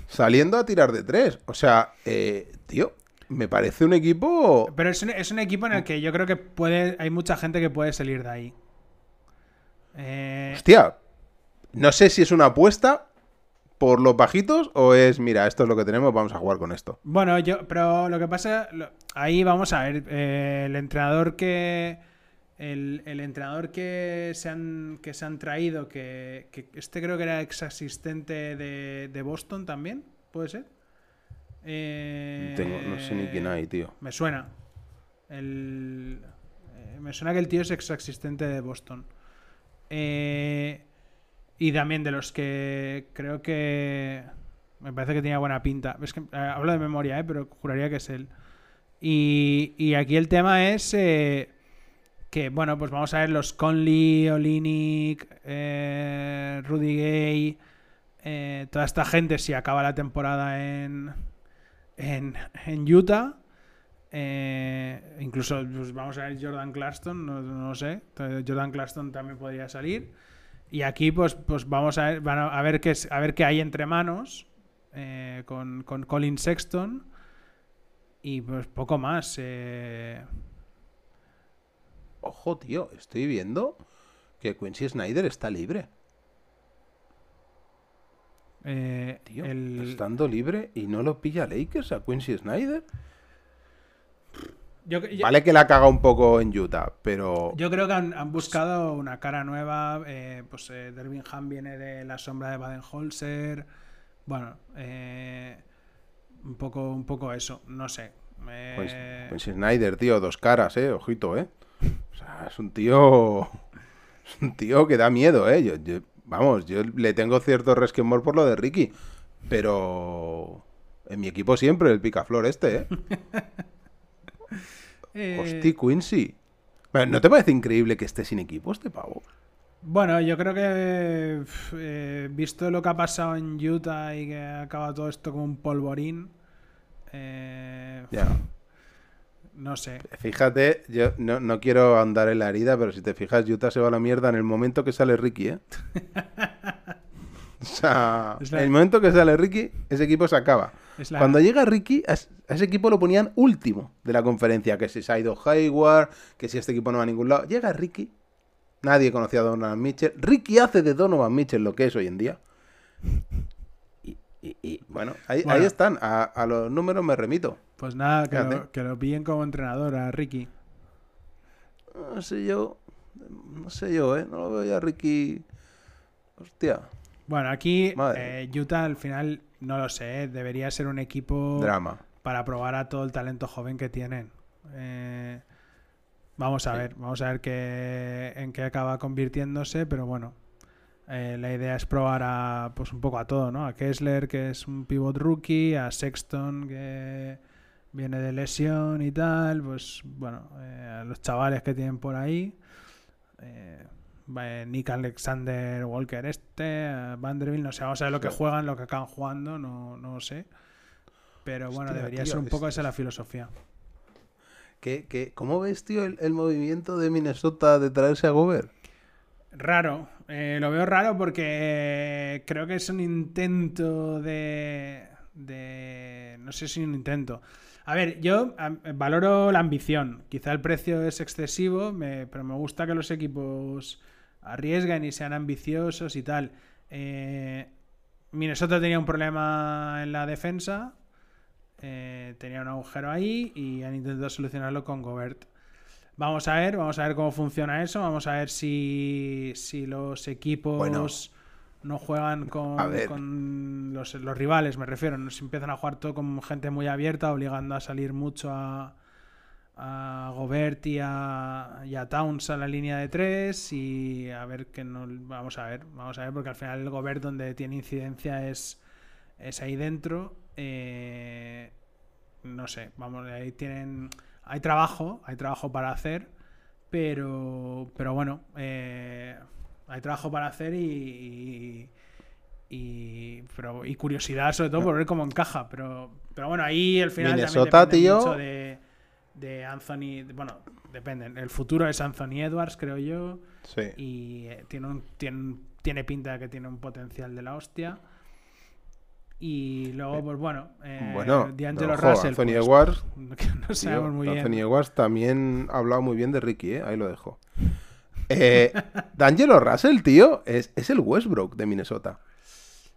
saliendo a tirar de tres. O sea, eh, tío, me parece un equipo... Pero es un, es un equipo en el que yo creo que puede hay mucha gente que puede salir de ahí. Eh, Hostia, no sé si es una apuesta por los bajitos o es, mira, esto es lo que tenemos, vamos a jugar con esto? Bueno, yo, pero lo que pasa, lo- ahí vamos a ver, eh, el entrenador que, el, el entrenador que se han, que se han traído, que, que este creo que era ex asistente de, de Boston también, ¿puede ser? Eh, Tengo- no sé ni quién hay, tío. Me suena. El, eh, me suena que el tío es ex asistente de Boston. Eh, y también de los que creo que me parece que tenía buena pinta. Eh, hablo de memoria, eh, pero juraría que es él. Y, y aquí el tema es eh, que, bueno, pues vamos a ver los Conley, Olinick, Rudy Gay, toda esta gente si acaba la temporada en, en, en Utah. Eh, incluso pues, vamos a ver Jordan Clarkson, no, no sé. Jordan Clarkson también podría salir. Y aquí, pues, pues vamos a ver, van a, ver qué a ver qué hay entre manos eh, con, con Colin Sexton. Y pues poco más. eh. Ojo, tío, estoy viendo que Quincy Snyder está libre. Eh, Tío, el- estando libre y no lo pilla Lakers a Quincy Snyder. Yo, yo- Vale que la caga un poco en Utah, pero yo creo que han, han buscado una cara nueva. eh, pues eh, Dervin Ham viene de la sombra de Baden-Holzer. Bueno, eh, un poco, un poco eso. No sé. Eh, Quincy Snyder, tío, dos caras, eh, ojito, eh. O sea, es un tío. Es un tío que da miedo, eh. Yo, yo- vamos, yo le tengo cierto resquemor por lo de Ricky, pero. En mi equipo siempre el picaflor este, eh. eh, Hosti, Quincy. Bueno, ¿No te parece increíble que esté sin equipo este pavo? Bueno, yo creo que eh, visto lo que ha pasado en Utah y que acaba todo esto como un polvorín, eh, Ya. no sé. Fíjate, yo no, no quiero andar en la herida, pero si te fijas, Utah se va a la mierda en el momento que sale Ricky, ¿eh? O sea, en el momento que sale Ricky, ese equipo se acaba. La- Cuando llega Ricky, a es- a ese equipo lo ponían último de la conferencia. Que si se ha ido Hayward, que si este equipo no va a ningún lado. Llega Ricky, nadie conocía a Donovan Mitchell. Ricky hace de Donovan Mitchell lo que es hoy en día. Y, y- y, bueno, ahí, Bueno. ahí están. A, a los números me remito. Pues nada, que lo, que lo pillen como entrenador a Ricky. No sé yo. No sé yo, ¿eh? No lo veo ya Ricky. Hostia. Bueno, aquí eh, Utah al final, no lo sé, debería ser un equipo Drama. para probar a todo el talento joven que tienen. Eh, vamos a Sí. ver, vamos a ver qué, en qué acaba convirtiéndose, pero bueno, eh, la idea es probar a, pues un poco a todo, ¿no? A Kessler, que es un pivot rookie, a Sexton, que viene de lesión y tal, pues bueno, eh, a los chavales que tienen por ahí. eh, Nick Alexander Walker este, Vanderbilt, no sé, vamos a ver lo que juegan, lo que acaban jugando, no, no sé. Pero bueno, Hostia, debería tío, ser un poco es- esa la filosofía. ¿Qué, qué, ¿Cómo ves, tío, el, el movimiento de Minnesota de traerse a Gobert? Raro, eh, lo veo raro porque creo que es un intento de, de... No sé si un intento. A ver, yo valoro la ambición. Quizá el precio es excesivo, me- pero me gusta que los equipos arriesguen y sean ambiciosos y tal. Eh, Minnesota tenía un problema en la defensa, eh, tenía un agujero ahí y han intentado solucionarlo con Gobert. Vamos a ver, vamos a ver cómo funciona eso, vamos a ver si, si los equipos Bueno. no juegan con, con los, los rivales, me refiero, no se empiezan a jugar todo con gente muy abierta, obligando a salir mucho a, a Gobert y a, y a Towns a la línea de tres y a ver que no vamos a ver, vamos a ver porque al final el Gobert donde tiene incidencia es, es ahí dentro. eh, no sé, vamos, ahí tienen hay trabajo, hay trabajo para hacer, pero pero bueno, eh, hay trabajo para hacer y, y, y- pero, y curiosidad sobre todo por ver cómo encaja, pero pero bueno, ahí al final Minnesota, también depende tío. mucho de, de Anthony, bueno, dependen, el futuro es Anthony Edwards, creo yo, Sí. y eh, tiene, un- tiene, tiene pinta de que tiene un potencial de la hostia. Y luego, pues bueno, eh, bueno, D'Angelo Russell. Anthony pues, Edwards, no tío, sabemos muy Anthony bien. Edwards también ha hablado muy bien de Ricky, ¿eh? Ahí lo dejo. Eh, D'Angelo Russell, tío, es, es el Westbrook de Minnesota.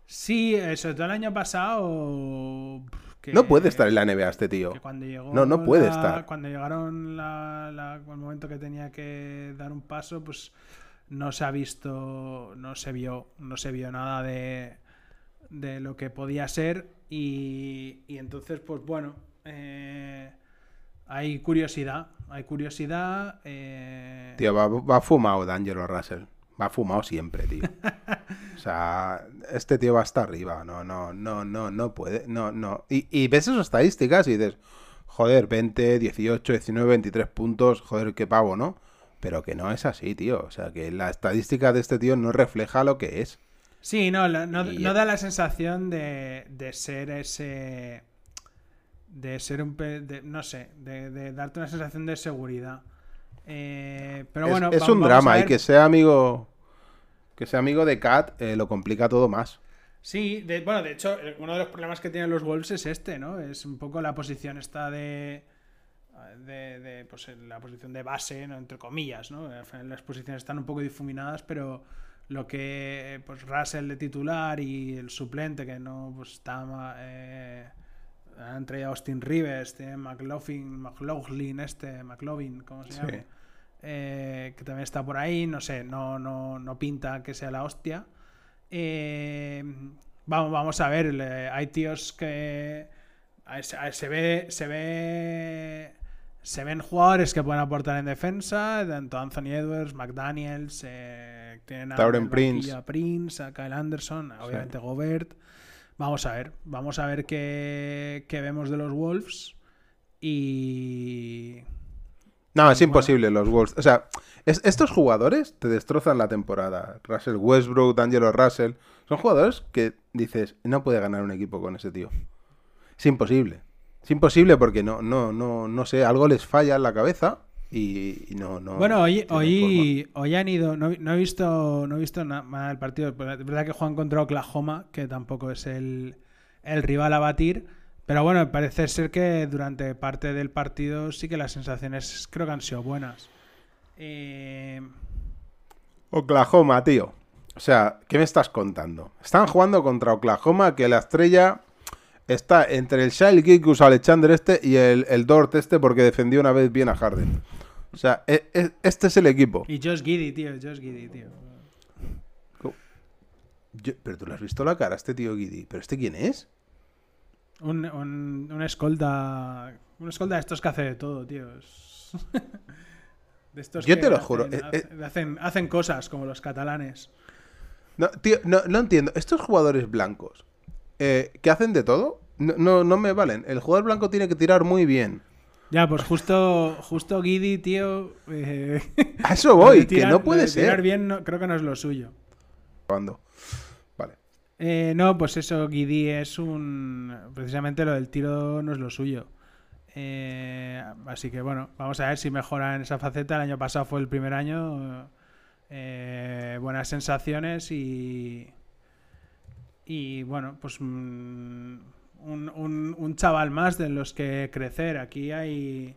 Sí, eh, sobre todo el año pasado. Que- No puede estar en la NBA este tío. que cuando llegó No, no puede la- estar. Cuando llegaron la, la- el momento que tenía que dar un paso, pues no se ha visto, no se vio, no se vio nada de, de lo que podía ser y, y entonces, pues bueno, eh, hay curiosidad, hay curiosidad. eh, Tío, va, va fumado D'Angelo Russell. Va fumado siempre, tío. O sea, este tío va hasta arriba. No, no, no, no, no puede. No, no. Y, y ves esas estadísticas y dices, joder, 20, 18, 19, 23 puntos. Joder, qué pavo, ¿no? Pero que no es así, tío. O sea, que la estadística de este tío no refleja lo que es. Sí, no, no, da la sensación de, de ser ese. De ser un. de- no sé, de, de darte una sensación de seguridad. Eh, pero es, bueno, es un drama y que sea amigo. Que sea amigo de Kat eh, lo complica todo más. Sí, de- bueno, de hecho, eh, uno de los problemas que tienen los Wolves es este, ¿no? Es un poco la posición esta de. De, de, pues en la posición de base, ¿no? entre comillas, ¿no? Al final las posiciones están un poco difuminadas, pero lo que pues Russell de titular y el suplente que no pues está eh, han traído a Austin Rivers, tiene McLaughlin, McLaughlin este, McLovin, ¿cómo se Sí. Eh, que también está por ahí, no sé, no, no, no pinta que sea la hostia. Eh, vamos, vamos a ver, le- hay tíos que a- se, a- se ve, se ve, se ven jugadores que pueden aportar en defensa, tanto Anthony Edwards, McDaniels, eh, tienen a- Tauren Prince. a Prince, a Kyle Anderson, obviamente Gobert. Vamos a ver, vamos a ver qué, qué vemos de los Wolves y No, es imposible los Wolves. O sea, es- estos jugadores te destrozan la temporada. Russell Westbrook, D'Angelo Russell. Son jugadores que dices, no puede ganar un equipo con ese tío. Es imposible. Es imposible porque no, no, no, no sé, algo les falla en la cabeza y, no, no. Bueno, hoy, hoy, hoy han ido. No, no he visto, no he visto na- nada del partido. Es verdad que juegan contra Oklahoma, que tampoco es el, el rival a batir. Pero bueno, parece ser que durante parte del partido sí que las sensaciones creo que han sido buenas. Eh. Oklahoma, tío. O sea, ¿qué me estás contando? Están jugando contra Oklahoma que la estrella está entre el Shyle Gilgeous Alexander este y el, el Dort este porque defendió una vez bien a Harden. O sea, e- e- este es el equipo. y Josh Giddy, tío. Josh Giddy, tío. Yo- pero tú le has visto la cara a este tío Guidi. ¿Pero este quién es? Un, un, un escolta. Un escolta de estos que hace de todo, tío. De estos Yo que te lo hacen- juro, eh, eh. hacen- hacen, cosas como los catalanes. No, tío, no, no entiendo. Estos jugadores blancos eh, que hacen de todo, no, no, no me valen. El jugador blanco tiene que tirar muy bien. Ya, pues justo, justo Giddy, tío. eh, A eso voy, de que tirar- no puede de Tirar ser. bien no- creo que no es lo suyo. Cuando. Eh, no, pues eso, Giddy es un. Precisamente lo del tiro no es lo suyo. Eh, así que bueno, vamos a ver si mejora en esa faceta. El año pasado fue el primer año. eh, buenas sensaciones y. Y bueno, pues. mm, un, un- un chaval más de los que crecer. Aquí hay.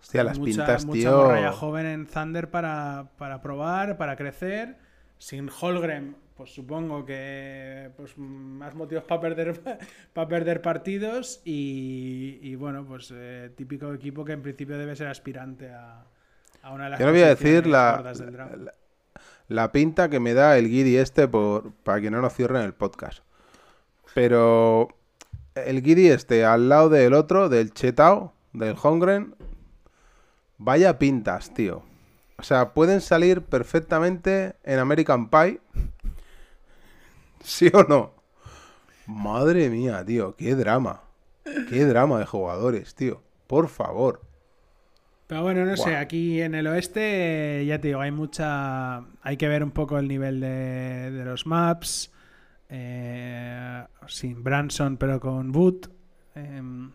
Hostia, las mucha, pintas, mucha tío. joven en Thunder para, para probar, para crecer. Sin Holgren, pues supongo que pues más motivos para perder para perder partidos y, y bueno, pues eh, típico equipo que en principio debe ser aspirante a, a una de las Yo no voy a decir la, la, la pinta que me da el Guidi este por, para que no nos cierren el podcast. Pero el Guidi este al lado del otro, del Chetao, del Hongren, vaya pintas, tío. O sea, pueden salir perfectamente en American Pie. ¿Sí o no? Madre mía, tío, qué drama. Qué drama de jugadores, tío. Por favor. Pero bueno, no sé, aquí en el oeste, ya te digo, hay mucha. Hay que ver un poco el nivel de, de los maps. eh, sin Branson, pero con Wood. em,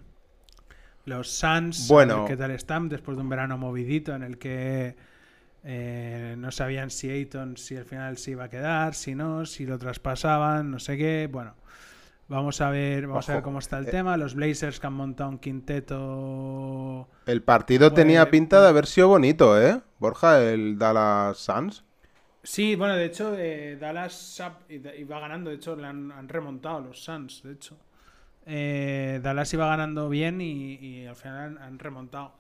los Suns, Bueno. qué tal están después de un verano movidito en el que eh, no sabían si Ayton, si al final se iba a quedar, si no, si lo traspasaban, no sé qué. Bueno, vamos a ver, vamos a ver cómo está el eh. tema. Los Blazers que han montado un quinteto. El partido tenía pinta de haber sido bonito, ¿eh? Borja, el Dallas Suns. Sí, bueno, de hecho, eh, Dallas iba ganando, de hecho, le han, han remontado los Suns, de hecho. Eh, Dallas iba ganando bien y, y al final han, han remontado.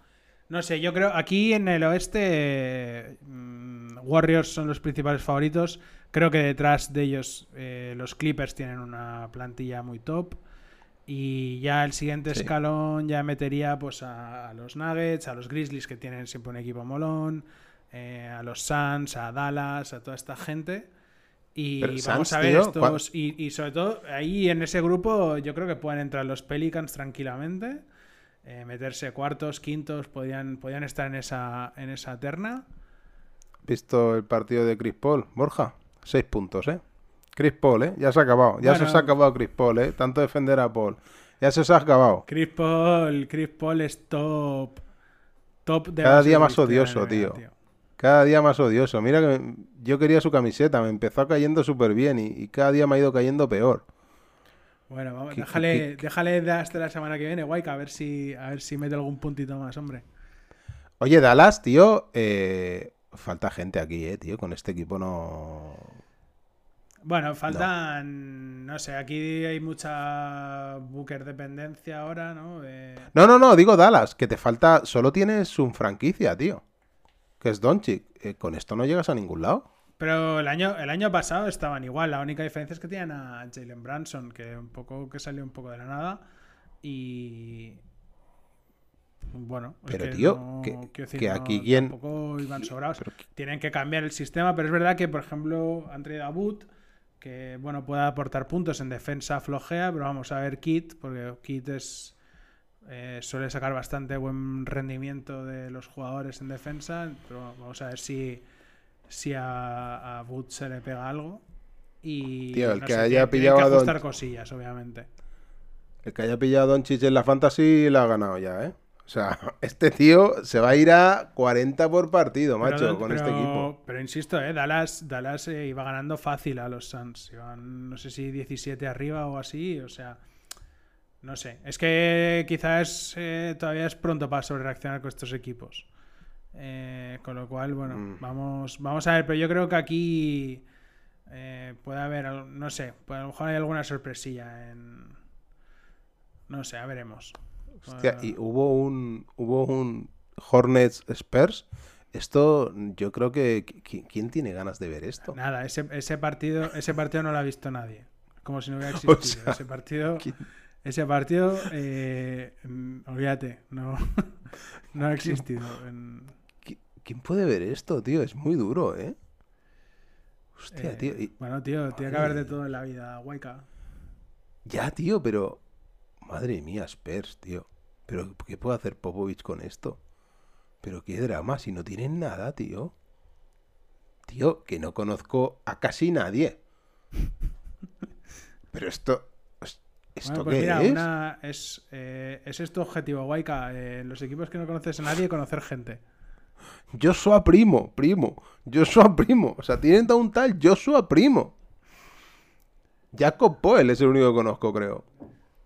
No sé, yo creo, aquí en el oeste, mm, Warriors son los principales favoritos. Creo que detrás de ellos eh, los Clippers tienen una plantilla muy top. Y ya el siguiente Sí. escalón ya metería pues a, a los Nuggets, a los Grizzlies que tienen siempre un equipo molón, eh, a los Suns, a Dallas, a toda esta gente. Y Pero vamos a ver tío, estos. Y, y sobre todo, ahí en ese grupo, yo creo que pueden entrar los Pelicans tranquilamente. Eh, meterse cuartos, quintos, podían, podían estar en esa, en esa terna. ¿Visto el partido de Chris Paul? Borja, seis puntos, ¿eh? Chris Paul, ¿eh? Ya se ha acabado. Ya se os ha acabado Chris Paul, ¿eh? Tanto defender a Paul. Ya se os ha acabado. Chris Paul, Chris Paul es top. Top de Cada día más odioso, tío. Cada día más odioso. Mira que me- yo quería su camiseta, me empezó cayendo súper bien y, y cada día me ha ido cayendo peor. Bueno, vamos, ¿Qué- déjale, qué- déjale de hasta la semana que viene, Guayca, a ver si, a ver si mete algún puntito más, hombre. Oye, Dallas, tío, eh, falta gente aquí, ¿eh, tío? Con este equipo no... Bueno, faltan, no, sé, aquí hay mucha Booker dependencia ahora, ¿no? Eh, No, no, no, digo Dallas, que te falta... Solo tienes un franquicia, tío. Que es Doncic. Eh, con esto no llegas a ningún lado. Pero el año, el año pasado estaban igual, la única diferencia es que tenían a Jalen Branson, que un poco que salió un poco de la nada y bueno, es Pero, que tío, no- que- quiero decir, que no, aquí quién- tampoco iban sobrados. Pero Tienen que cambiar el sistema, pero es verdad que, por ejemplo, han traído a Boot, que bueno, puede aportar puntos en defensa flojea, pero vamos a ver Kit, porque Kit es eh, suele sacar bastante buen rendimiento de los jugadores en defensa, pero vamos a ver si, si a, a se le pega algo. Y Tío, el no que sé, haya pillado que a Don- ajustar cosillas, obviamente. El que haya pillado a Doncic en la fantasy la ha ganado ya, ¿eh? O sea, este tío se va a ir a 40 por partido, macho, Pero- con pero- este equipo. Pero insisto, eh, Dallas, Dallas eh, iba ganando fácil a los Suns. Iban, no sé si 17 arriba o así. O sea, no sé. Es que quizás eh, todavía es pronto para sobrereaccionar con estos equipos. Eh, con lo cual, bueno, Mm. vamos, vamos a ver. Pero yo creo que aquí eh, puede haber, no sé, pues a lo mejor hay alguna sorpresilla en... No sé, ya veremos. Hostia, y hubo un, hubo un Hornets Spurs. Esto, yo creo que. qui- ¿Quién tiene ganas de ver esto? Nada, ese, ese partido, ese partido no lo ha visto nadie. Como si no hubiera existido. sea, ese partido, ¿quién- ese partido, eh, mm, olvídate, no, no ha existido. En- ¿Quién puede ver esto, tío? Es muy duro, ¿eh? Hostia, eh, tío. y- Bueno, tío, tiene que haber de todo en la vida, Waika. Ya, tío, pero. Madre mía, Spurs, tío. Pero, ¿qué puede hacer Popovich con esto? Pero qué drama, si no tienen nada, tío. Tío, que no conozco a casi nadie. Pero esto. ¿Esto Bueno, pues qué mira, es? una- es, eh, ese es tu objetivo, Waika. Eh, los equipos que no conoces a nadie, conocer gente. Joshua Primo, primo. Joshua Primo. O sea, tienen a un tal Joshua Primo. Jacob Poel es el único que conozco, creo.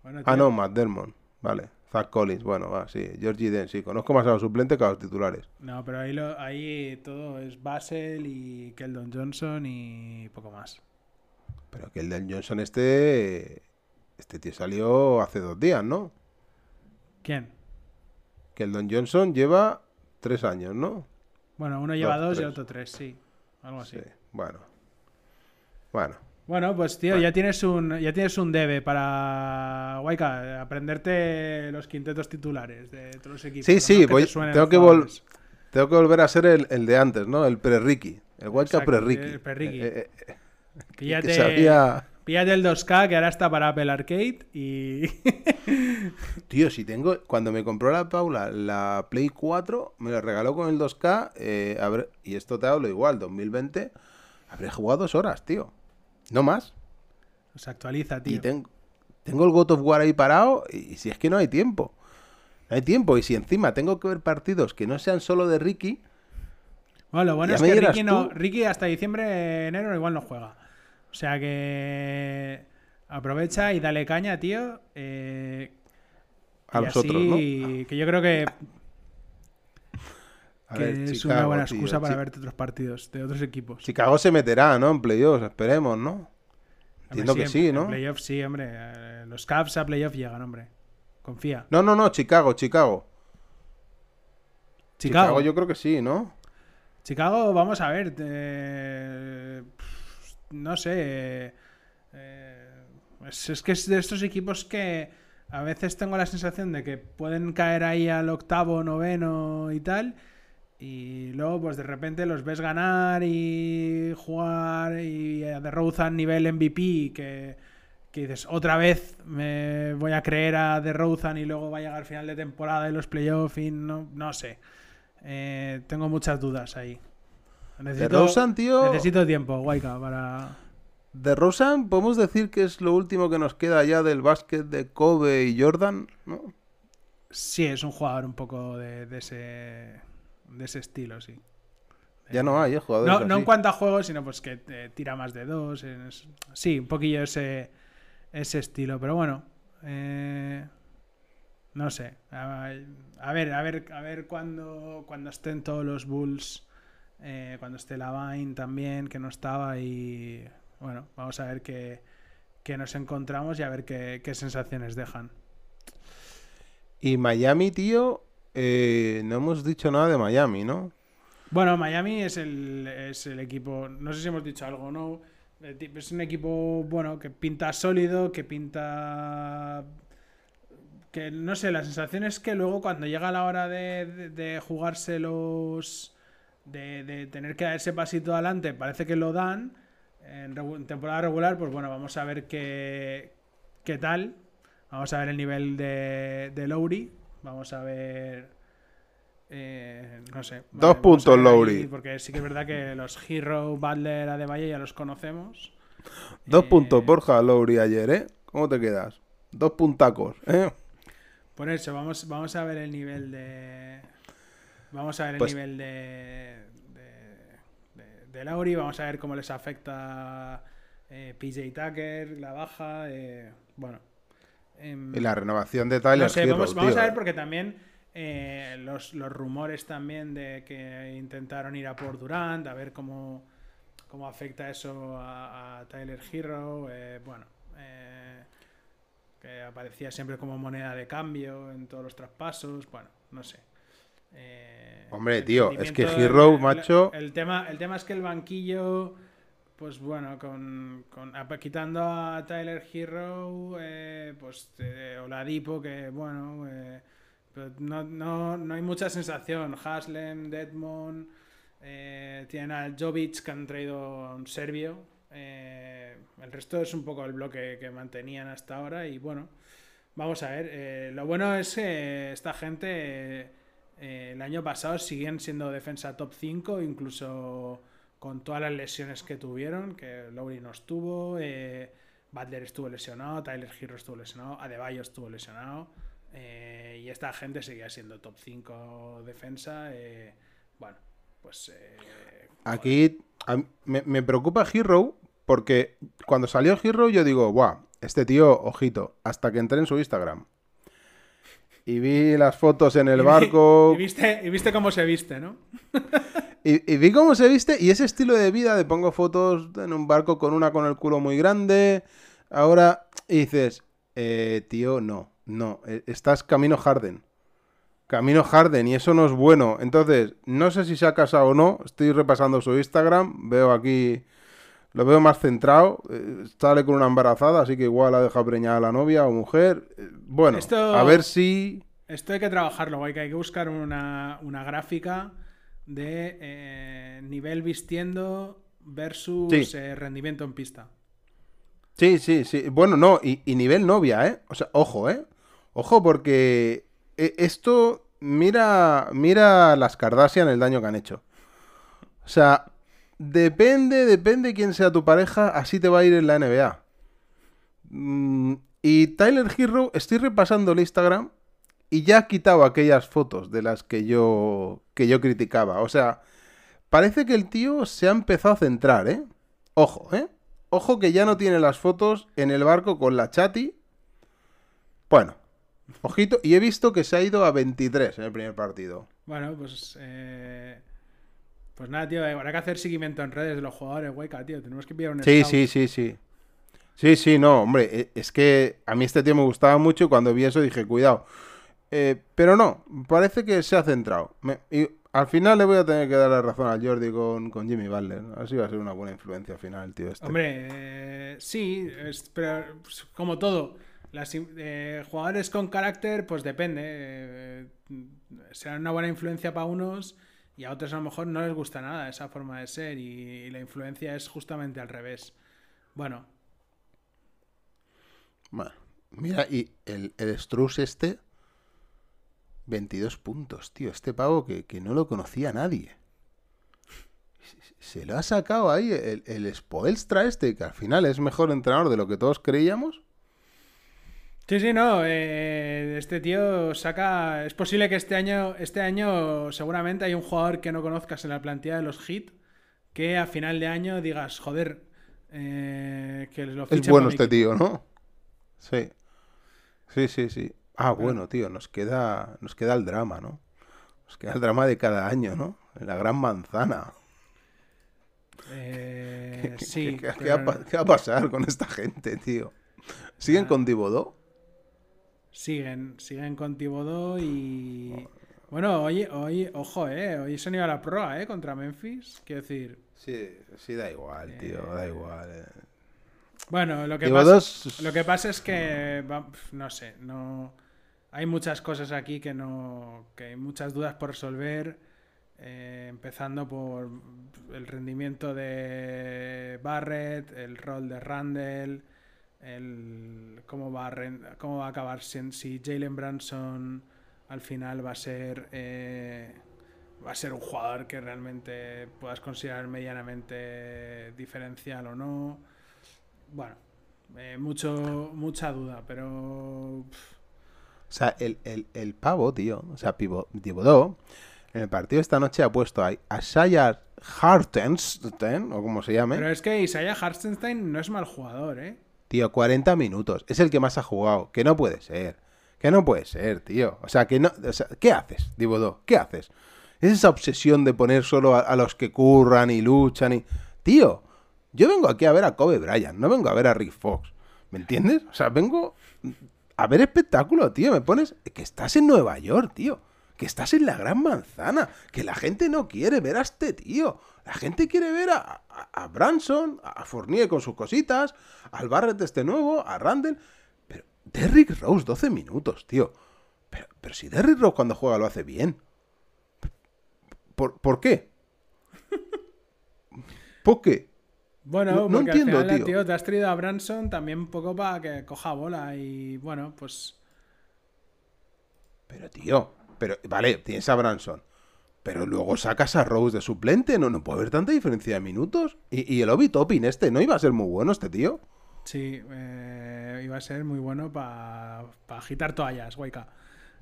Bueno, Ah, no, Matt Dermond. Vale. Zach Collins, bueno, va, sí. Georgie Den, sí. Conozco más a los suplentes que a los titulares. No, pero ahí, lo, ahí todo es Basel y Keldon Johnson y poco más. Pero del Johnson este... Este tío salió hace dos días, ¿no? ¿Quién? Que el Don Johnson lleva tres años, ¿no? Bueno, uno lleva Dos, dos y otro tres, sí. Algo así. Sí. Bueno. Bueno. Bueno, pues tío, ya tienes un ya tienes un debe para Waika, aprenderte los quintetos titulares de todos los equipos. Sí, sí, te voy- suenen tengo los que vol-. Tengo que volver a ser el, el de antes, ¿no? El pre-Ricky. El Exacto, pre-Ricky. el pre-Ricky. Eh, eh, eh, que sabía... píllate el 2K que ahora está para Apple Arcade y Tío, si tengo... Cuando me compró la Paula la Play 4, me la regaló con el 2K. eh, habré- Y esto te hablo igual, 2020. Habré jugado dos horas, tío. No más. se actualiza, tío. Y tengo, tengo el God of War ahí parado y, si es que no hay tiempo. No hay tiempo. Y si encima tengo que ver partidos que no sean solo de Ricky, Bueno, lo bueno es que Ricky, no. Ricky hasta diciembre, enero igual no juega. O sea que aprovecha y dale caña, tío. eh, A y los otros, así, Que yo creo que a que ver, es Chicago, una buena tío, excusa para verte otros partidos de otros equipos. Chicago se meterá, ¿no? En playoffs, esperemos, ¿no? Hombre, Entiendo que en- sí, en ¿no? playoff sí, hombre. Eh, Los Cavs a playoff llegan, hombre. Confía. No, no, no, Chicago, Chicago. Chicago. yo creo que sí, ¿no? Chicago, vamos a ver. eh, no sé. eh, es, que es de estos equipos que a veces tengo la sensación de que pueden caer ahí al octavo, noveno y tal. Y luego, pues de repente los ves ganar y jugar y a DeRozan nivel MVP. Que, que dices, otra vez me voy a creer a DeRozan y luego va a llegar al final de temporada y los playoffs y no, no sé. Eh, tengo muchas dudas ahí. Necesito, DeRozan, tío. necesito tiempo, Waika, para... De Rosen, podemos decir que es lo último que nos queda ya del básquet de Kobe y Jordan, ¿no? Sí, es un jugador un poco de, de ese de ese estilo, sí. Ya no hay, ¿eh? Jugadores No, no en cuanto a juegos, sino pues que eh, tira más de dos. es- sí, un poquillo ese, ese estilo. Pero bueno, eh, no sé. A, a ver, a ver, a ver cuando, cuando estén todos los Bulls, eh, cuando esté la Vine también, que no estaba. Y bueno, vamos a ver qué, qué nos encontramos y a ver qué, qué sensaciones dejan. Y Miami, tío, eh, no hemos dicho nada de Miami, ¿no? Bueno, Miami es el, es el equipo, no sé si hemos dicho algo no, ti- es un equipo, bueno, que pinta sólido, que pinta... Que no sé, la sensación es que luego cuando llega la hora de, de, de jugarse los... De, de tener que dar ese pasito adelante, parece que lo dan. En, temporada regular, pues bueno, vamos a ver qué, qué tal. Vamos a ver el nivel de, de Lowry. Vamos a ver... eh, no sé. Dos puntos, Lowry. Porque sí que es verdad que los Hero, Butler, Adebayo ya los conocemos. Dos Eh, puntos, Borja Lowry ayer, ¿eh? ¿Cómo te quedas? Dos puntacos, ¿eh? Por eso, vamos, vamos a ver el nivel de. Vamos a ver el Pues- nivel de. de, de, de Lauri, vamos a ver cómo les afecta eh, PJ Tucker, la baja. eh, bueno. em, Y la renovación de Tyler no sé, Hero, vamos, a ver porque también eh, los, los rumores también de que intentaron ir a por Durant, a ver cómo, cómo afecta eso a, a Tyler Hero. eh, bueno, eh, que aparecía siempre como moneda de cambio en todos los traspasos. Bueno, no sé. Eh, Hombre, tío, es que Hero, macho- El, tema, el tema es que el banquillo. Pues bueno, con, con- quitando a Tyler Hero, eh, pues eh, Oladipo, que bueno, eh, pero no, no, no hay mucha sensación. Haslem, Deadmond, eh, tienen al Jovic que han traído a un serbio. el resto es un poco el bloque que mantenían hasta ahora y bueno, vamos a ver. lo bueno es que esta gente eh, el año pasado siguen siendo defensa top 5, incluso con todas las lesiones que tuvieron, que Lowry no estuvo, eh, Butler estuvo lesionado, Tyler Hero estuvo lesionado, Adebayo estuvo lesionado, eh, y esta gente seguía siendo top 5 defensa. eh, bueno, pues... Aquí me, me preocupa Hero porque cuando salió Hero yo digo, guau, este tío, ojito, hasta que entré en su Instagram. Y vi las fotos en el y vi- barco. Y viste, y viste cómo se viste, ¿no? Y, y vi cómo se viste y ese estilo de vida de pongo fotos en un barco con una con el culo muy grande. Ahora, y dices, eh, tío, no, no, eh, estás camino Harden. Camino Harden y eso no es bueno. Entonces, no sé si se ha casado o no. Estoy repasando su Instagram. Veo aquí, lo veo más centrado. eh, sale con una embarazada, así que igual ha dejado preñada a la novia o mujer. Eh, Bueno, Esto- a ver si... Esto hay que trabajarlo, guay, que hay que buscar una, una gráfica de eh, nivel vistiendo versus Sí. rendimiento en pista. Sí, sí, sí. Bueno, no, y, y nivel novia, ¿eh? O sea, ojo, ¿eh? Ojo, porque esto, mira, mira las Kardashian el daño que han hecho. O sea, depende, depende quién sea tu pareja, así te va a ir en la NBA. Mm, y Tyler Hero, estoy repasando el Instagram y ya ha quitado aquellas fotos de las que yo, que yo criticaba. O sea, parece que el tío se ha empezado a centrar, ¿eh? Ojo, ¿eh? Ojo que ya no tiene las fotos en el barco con la chati. Bueno, ojito. Y he visto que se ha ido a 23 en el primer partido. Bueno, pues. eh, Pues nada, tío, habrá que hacer seguimiento en redes de los jugadores, Hueca, tío. Tenemos que pillar un Sí, scout. sí, sí, sí. Sí, sí, no, hombre, e- es que a mí este tío me gustaba mucho y cuando vi eso dije, cuidado. Eh, pero no, parece que se ha centrado. Me- y al final le voy a tener que dar la razón a Jordi con, con Jimmy Butler. Así va a ser una buena influencia al final, tío este. Hombre, eh, sí, es- pero pues, como todo, las, eh, jugadores con carácter, pues depende. eh, serán una buena influencia para unos y a otros a lo mejor no les gusta nada esa forma de ser y, la influencia es justamente al revés. Bueno, Bueno, mira, y el, el Struz este, 22 puntos, tío. Este pavo que, que no lo conocía nadie. Se- Se lo ha sacado ahí el, el Spoelstra este, que al final es mejor entrenador de lo que todos creíamos. Sí, sí, no. eh, este tío saca. Es posible que este año, este año seguramente hay un jugador que no conozcas en la plantilla de los Hit que a final de año digas, joder, eh, que lo Es bueno este equipo". tío, ¿no? Sí. Sí, sí, sí. Ah, bueno, tío, nos queda, nos queda el drama, ¿no? Nos queda el drama de cada año, ¿no? La gran manzana. Eh, ¿Qué, sí. qué- qué pero va, a pa- qué va a pasar con esta gente, tío? ¿Siguen Ah. con Dibodó? Siguen, siguen con Tibodó y. Bueno, hoy, hoy, ojo, eh. Hoy se han ido a la proa, eh, contra Memphis. Quiero decir. Sí, sí, da igual, tío, da igual. eh. Bueno, lo que, Tibodó pasa, es- lo que pasa es que. no sé, no. Hay muchas cosas aquí que no. que hay muchas dudas por resolver. eh, empezando por el rendimiento de Barrett, el rol de Randall, el cómo va a, cómo va a acabar si, Jalen Branson al final va a ser eh, va a ser un jugador que realmente puedas considerar medianamente diferencial o no. Bueno, eh, mucho mucha duda, pero pff, O sea, el, el, el pavo, tío, o sea, Pivo- Dibodó, en el partido esta noche ha puesto ahí a Shayar Hartenstein, o como se llame, pero es que Isaiah Hartenstein no es mal jugador, ¿eh? Tío, 40 minutos. Es el que más ha jugado. Que no puede ser. Que no puede ser, tío. O sea, que no. O sea, ¿qué haces, Dibodó? ¿Qué haces? Es esa obsesión de poner solo a, los que curran y luchan y. Tío, yo vengo aquí a ver a Kobe Bryant, no vengo a ver a Rick Fox. ¿Me entiendes? O sea, vengo a ver espectáculo, tío. Me pones que estás en Nueva York, tío. Que estás en la gran manzana. Que la gente no quiere ver a este tío. La gente quiere ver a, a, a Branson, a Fournier con sus cositas, al Barrett este nuevo, a Randall. Pero Derrick Rose, 12 minutos, tío. Pero, pero si Derrick Rose cuando juega lo hace bien. ¿Por, ¿por qué? ¿Por qué? Bueno, No- no porque entiendo, al final, tío. te has traído a Branson también un poco para que coja bola y bueno, pues Pero, tío, pero, vale, tienes a Branson. Pero luego sacas a Rose de suplente, no, no puede haber tanta diferencia de minutos. Y, y el Obi Toppin este, ¿no iba a ser muy bueno este tío? sí, eh, iba a ser muy bueno para agitar toallas, Waika.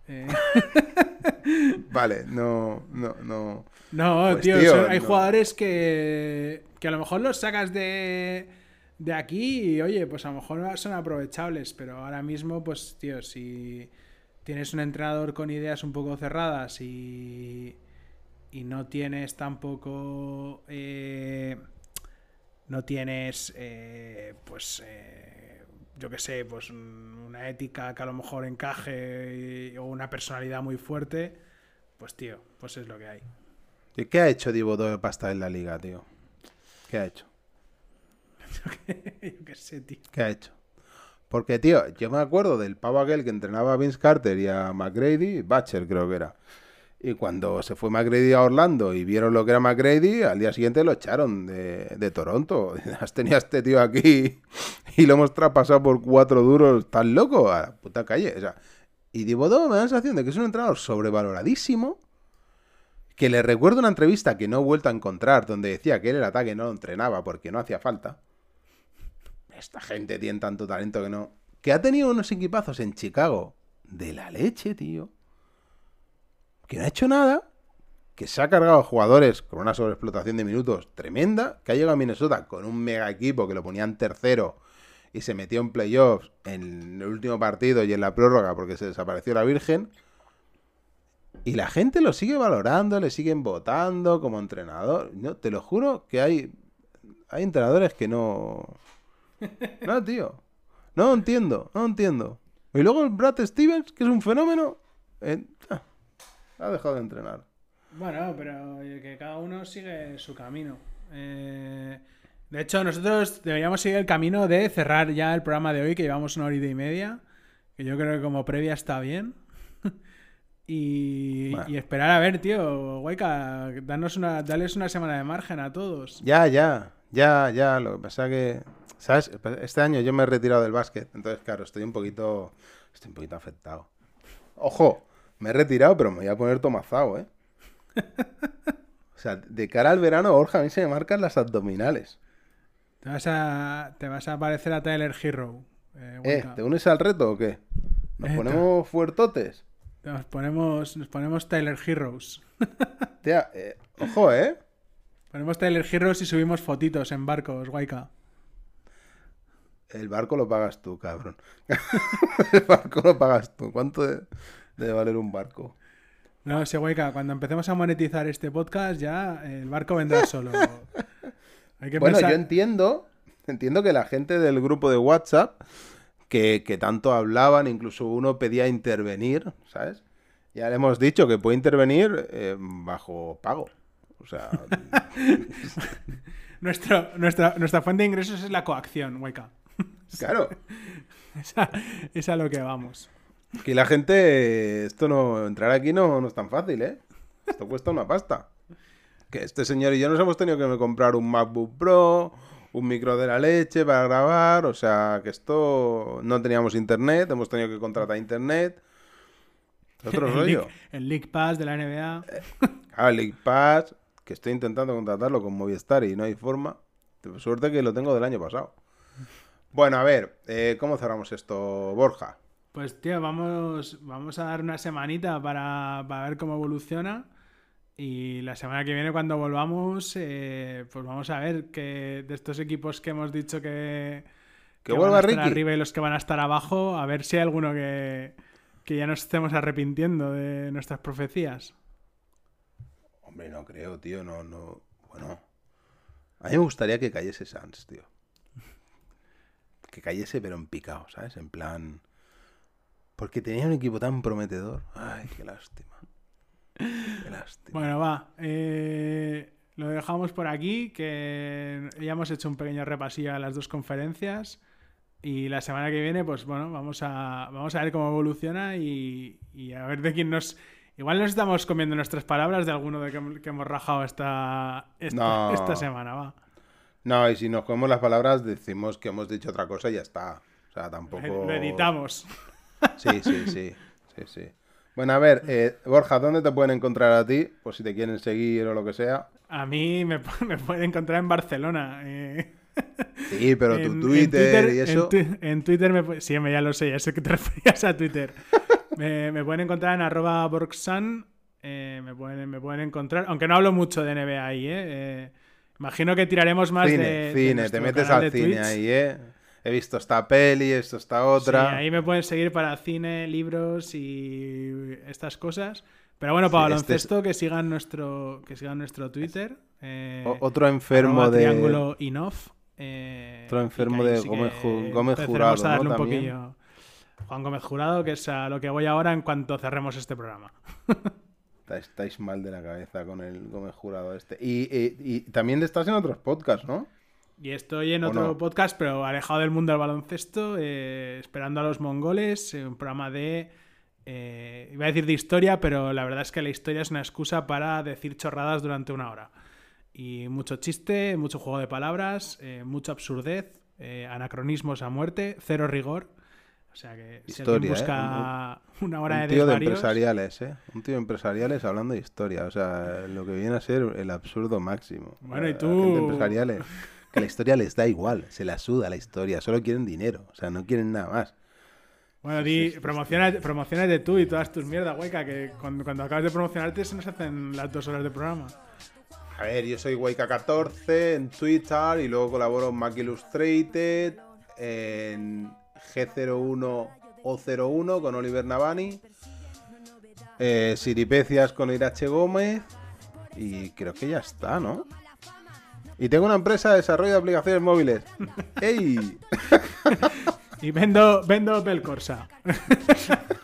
Eh, Vale, no, no, no. no, Pues, tío, hay no. jugadores que, que a lo mejor los sacas de, de aquí y oye, pues a lo mejor son aprovechables, pero ahora mismo, pues tío, si tienes un entrenador con ideas un poco cerradas y, y no tienes tampoco eh, no tienes eh, pues eh, yo que sé pues un- una ética que a lo mejor encaje y- o una personalidad muy fuerte pues tío pues es lo que hay ¿Y ¿Qué ha hecho Dibodo de pasta en la liga, tío? ¿Qué ha hecho? yo que sé tío ¿Qué ha hecho? Porque, tío, yo me acuerdo del pavo aquel que entrenaba a Vince Carter y a McGrady, Batcher creo que era. Y cuando se fue McGrady a Orlando y vieron lo que era McGrady, al día siguiente lo echaron de, Toronto. Has tenido este tío aquí y lo hemos traspasado por cuatro duros. ¿Estás loco? A la puta calle. O sea, y Dibodo me da la sensación de que es un entrenador sobrevaloradísimo. Que le recuerdo una entrevista que no he vuelto a encontrar, donde decía que él el ataque no lo entrenaba porque no hacía falta esta gente tiene tanto talento que no. Que ha tenido unos equipazos en Chicago de la leche, tío. Que no ha hecho nada. Que se ha cargado jugadores con una sobreexplotación de minutos tremenda. Que ha llegado a Minnesota con un mega equipo que lo ponían tercero y se metió en playoffs en el último partido y en la prórroga porque se desapareció la Virgen. Y la gente lo sigue valorando, le siguen votando como entrenador. No, te lo juro que hay, hay entrenadores que no... No, tío. No entiendo, no entiendo. Y luego el Brad Stevens, que es un fenómeno, eh, ah, ha dejado de entrenar. Bueno, pero que cada uno sigue su camino. Eh, de hecho, nosotros deberíamos seguir el camino de cerrar ya el programa de hoy, que llevamos una hora y media. Que yo creo que como previa está bien. y, Bueno. y esperar a ver, tío. Guayca, danos una, dales una semana de margen a todos. Ya, ya, ya, ya. Lo que pasa que, ¿sabes? Este año yo me he retirado del básquet, entonces claro, estoy un poquito, estoy un poquito afectado. Ojo, me he retirado, pero me voy a poner tomazao, ¿eh? O sea, de cara al verano, Borja, a mí se me marcan las abdominales. Te vas a, te vas a parecer a Tyler Hero. eh, ¿Eh? ¿Te unes al reto o qué? ¿Nos Eh, ponemos fuertotes? Nos ponemos, nos ponemos Tyler Heroes. Tía, eh, ojo, ¿eh? Ponemos Tyler Heroes y subimos fotitos en barcos, Guayca. El barco lo pagas tú, cabrón. el barco lo pagas tú. ¿Cuánto de- debe valer un barco? No, sé, Guayca, cuando empecemos a monetizar este podcast ya el barco vendrá solo. Hay que Bueno, pensar- yo entiendo, entiendo que la gente del grupo de WhatsApp, que, que tanto hablaban, incluso uno pedía intervenir, ¿sabes? Ya le hemos dicho que puede intervenir eh, bajo pago. O sea, Nuestro, nuestra, nuestra fuente de ingresos es la coacción, Guayca. Claro, Esa- es a lo que vamos. que la gente, esto no, entrar aquí no, no es tan fácil, ¿eh? Esto cuesta una pasta. Que este señor y yo nos hemos tenido que comprar un MacBook Pro, un micro de la leche para grabar, o sea, que esto no teníamos internet, hemos tenido que contratar internet. Otro el, rollo. League, el League Pass de la NBA. Ah, el League Pass, que estoy intentando contratarlo con Movistar y no hay forma. Suerte que lo tengo del año pasado. Bueno, a ver, eh, ¿cómo cerramos esto, Borja? Pues, tío, vamos, vamos a dar una semanita para, para ver cómo evoluciona. Y la semana que viene, cuando volvamos, eh, pues vamos a ver que de estos equipos que hemos dicho que, Que van vuelva a estar Ricky. arriba y los que van a estar abajo, a ver si hay alguno que, que ya nos estemos arrepintiendo de nuestras profecías. Hombre, no creo, tío, no, no. Bueno, a mí me gustaría que cayese Sans, tío. Que cayese, pero en picado, ¿sabes? En plan. Porque tenía un equipo tan prometedor. Ay, qué lástima. Qué lástima. Bueno, va. eh, lo dejamos por aquí, que ya hemos hecho un pequeño repasillo a las dos conferencias. Y la semana que viene, pues bueno, vamos a, vamos a ver cómo evoluciona y, y a ver de quién nos... Igual nos estamos comiendo nuestras palabras de alguno de que, que hemos rajado esta, esta, No. esta semana, va. No, y si nos comemos las palabras, decimos que hemos dicho otra cosa y ya está. O sea, tampoco. Lo editamos. Sí, sí, sí. sí, sí. Bueno, a ver, eh, Borja, ¿dónde te pueden encontrar a ti? Por si te quieren seguir o lo que sea. A mí me, me pueden encontrar en Barcelona. eh. Sí, pero tu En- en Twitter, y en eso. En, Twitter, me, sí, ya lo sé, ya sé que te referías a Twitter. me, me pueden encontrar en arroba Borgsan, eh, me, pueden, me pueden encontrar, aunque no hablo mucho de NBA ahí, ¿eh? Imagino que tiraremos más cine, de, de cine, te metes al cine Twitch. ahí, ¿eh? He visto esta peli, esto esta Sí, otra. ahí me pueden seguir para cine, libros y estas cosas. Pero bueno, para Sí, este es- baloncesto, que sigan nuestro que sigan nuestro Twitter. eh, otro enfermo de. Triángulo Inoff. eh, Otro enfermo de Gómez Jurado, a darle ¿no? un También. poquillo. Juan Gómez Jurado, que es a lo que voy ahora en cuanto cerremos este programa. Estáis, estáis mal de la cabeza con el Gómez Jurado este. Y, y- y también estás en otros podcasts, ¿no? Y estoy en ¿O otro no? podcast, pero alejado del mundo del baloncesto, eh, esperando a los mongoles, eh, un programa de... eh, iba a decir de historia, pero la verdad es que la historia es una excusa para decir chorradas durante una hora. Y mucho chiste, mucho juego de palabras, mucha absurdez, anacronismos a muerte, cero rigor. O sea que si Historia, ¿eh? busca una hora Un de tío de empresariales, ¿eh? Un tío de empresariales hablando de historia. O sea, lo que viene a ser el absurdo máximo. Bueno, y la tú- gente empresariales, que la historia les da igual, se la suda la historia, solo quieren dinero, o sea, no quieren nada más. Bueno, di, promociona, promocionate tú y todas tus mierdas, hueca, que cuando, cuando acabas de promocionarte se nos hacen las dos horas de programa. A ver, yo soy Waika14 en Twitter y luego colaboro en Mac Illustrated, en G01 o 01 con Oliver Navani. eh, Siripecias con Irache Gómez y creo que ya está, ¿no? Y tengo una empresa de desarrollo de aplicaciones móviles. ¡Ey! Y vendo, vendo Opel Corsa.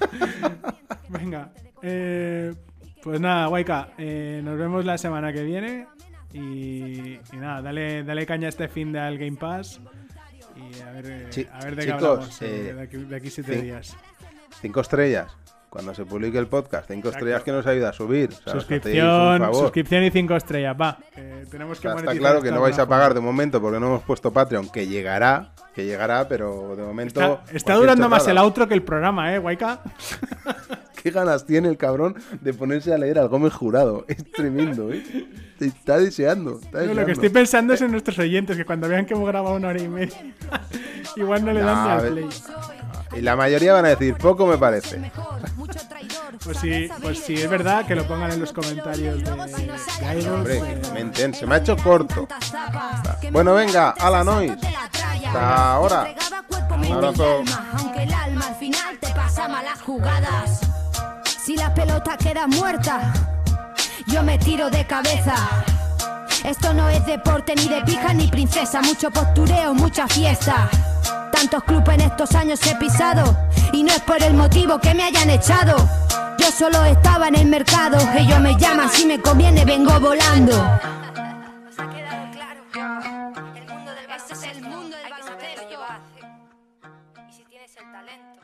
Venga. eh, pues nada, Waika. eh, nos vemos la semana que viene. Y, y nada, dale, dale caña a este fin de al Game Pass. Y a ver, eh, a ver de chicos, qué hablamos eh, eh, de, aquí, de aquí siete sí. días. Cinco estrellas. Cuando se publique el podcast, cinco estrellas que nos ayuda a subir. O sea, Suscripción, suscripción y cinco estrellas. Va. eh, tenemos O que sea, está claro que no vais a pagar de momento porque no hemos puesto Patreon, que llegará, que llegará, pero de momento. Está, está durando más el outro que el programa, ¿eh, Waika? ¿Qué ganas tiene el cabrón de ponerse a leer al Gómez Jurado? Es tremendo, ¿eh? Está deseando. Está No, lo que deseando. estoy pensando es en nuestros oyentes, que cuando vean que hemos grabado una hora y media, igual no le dan ni a al play. Y la mayoría van a decir, poco me parece. Pues sí, pues sí, es verdad que lo pongan en los comentarios de, de iVoox, Hombre, de- comenten, se me ha hecho corto. Bueno, venga, a la noise. Hasta ahora. Un abrazo. Aunque el alma al final te pasa malas jugadas. Si la pelota queda muerta, yo me tiro de cabeza. Esto no es deporte ni de pija ni princesa, mucho postureo, mucha fiesta. Tantos clubes en estos años he pisado y no es por el motivo que me hayan echado. Yo solo estaba en el mercado, ellos me llaman si me conviene vengo volando. El talento,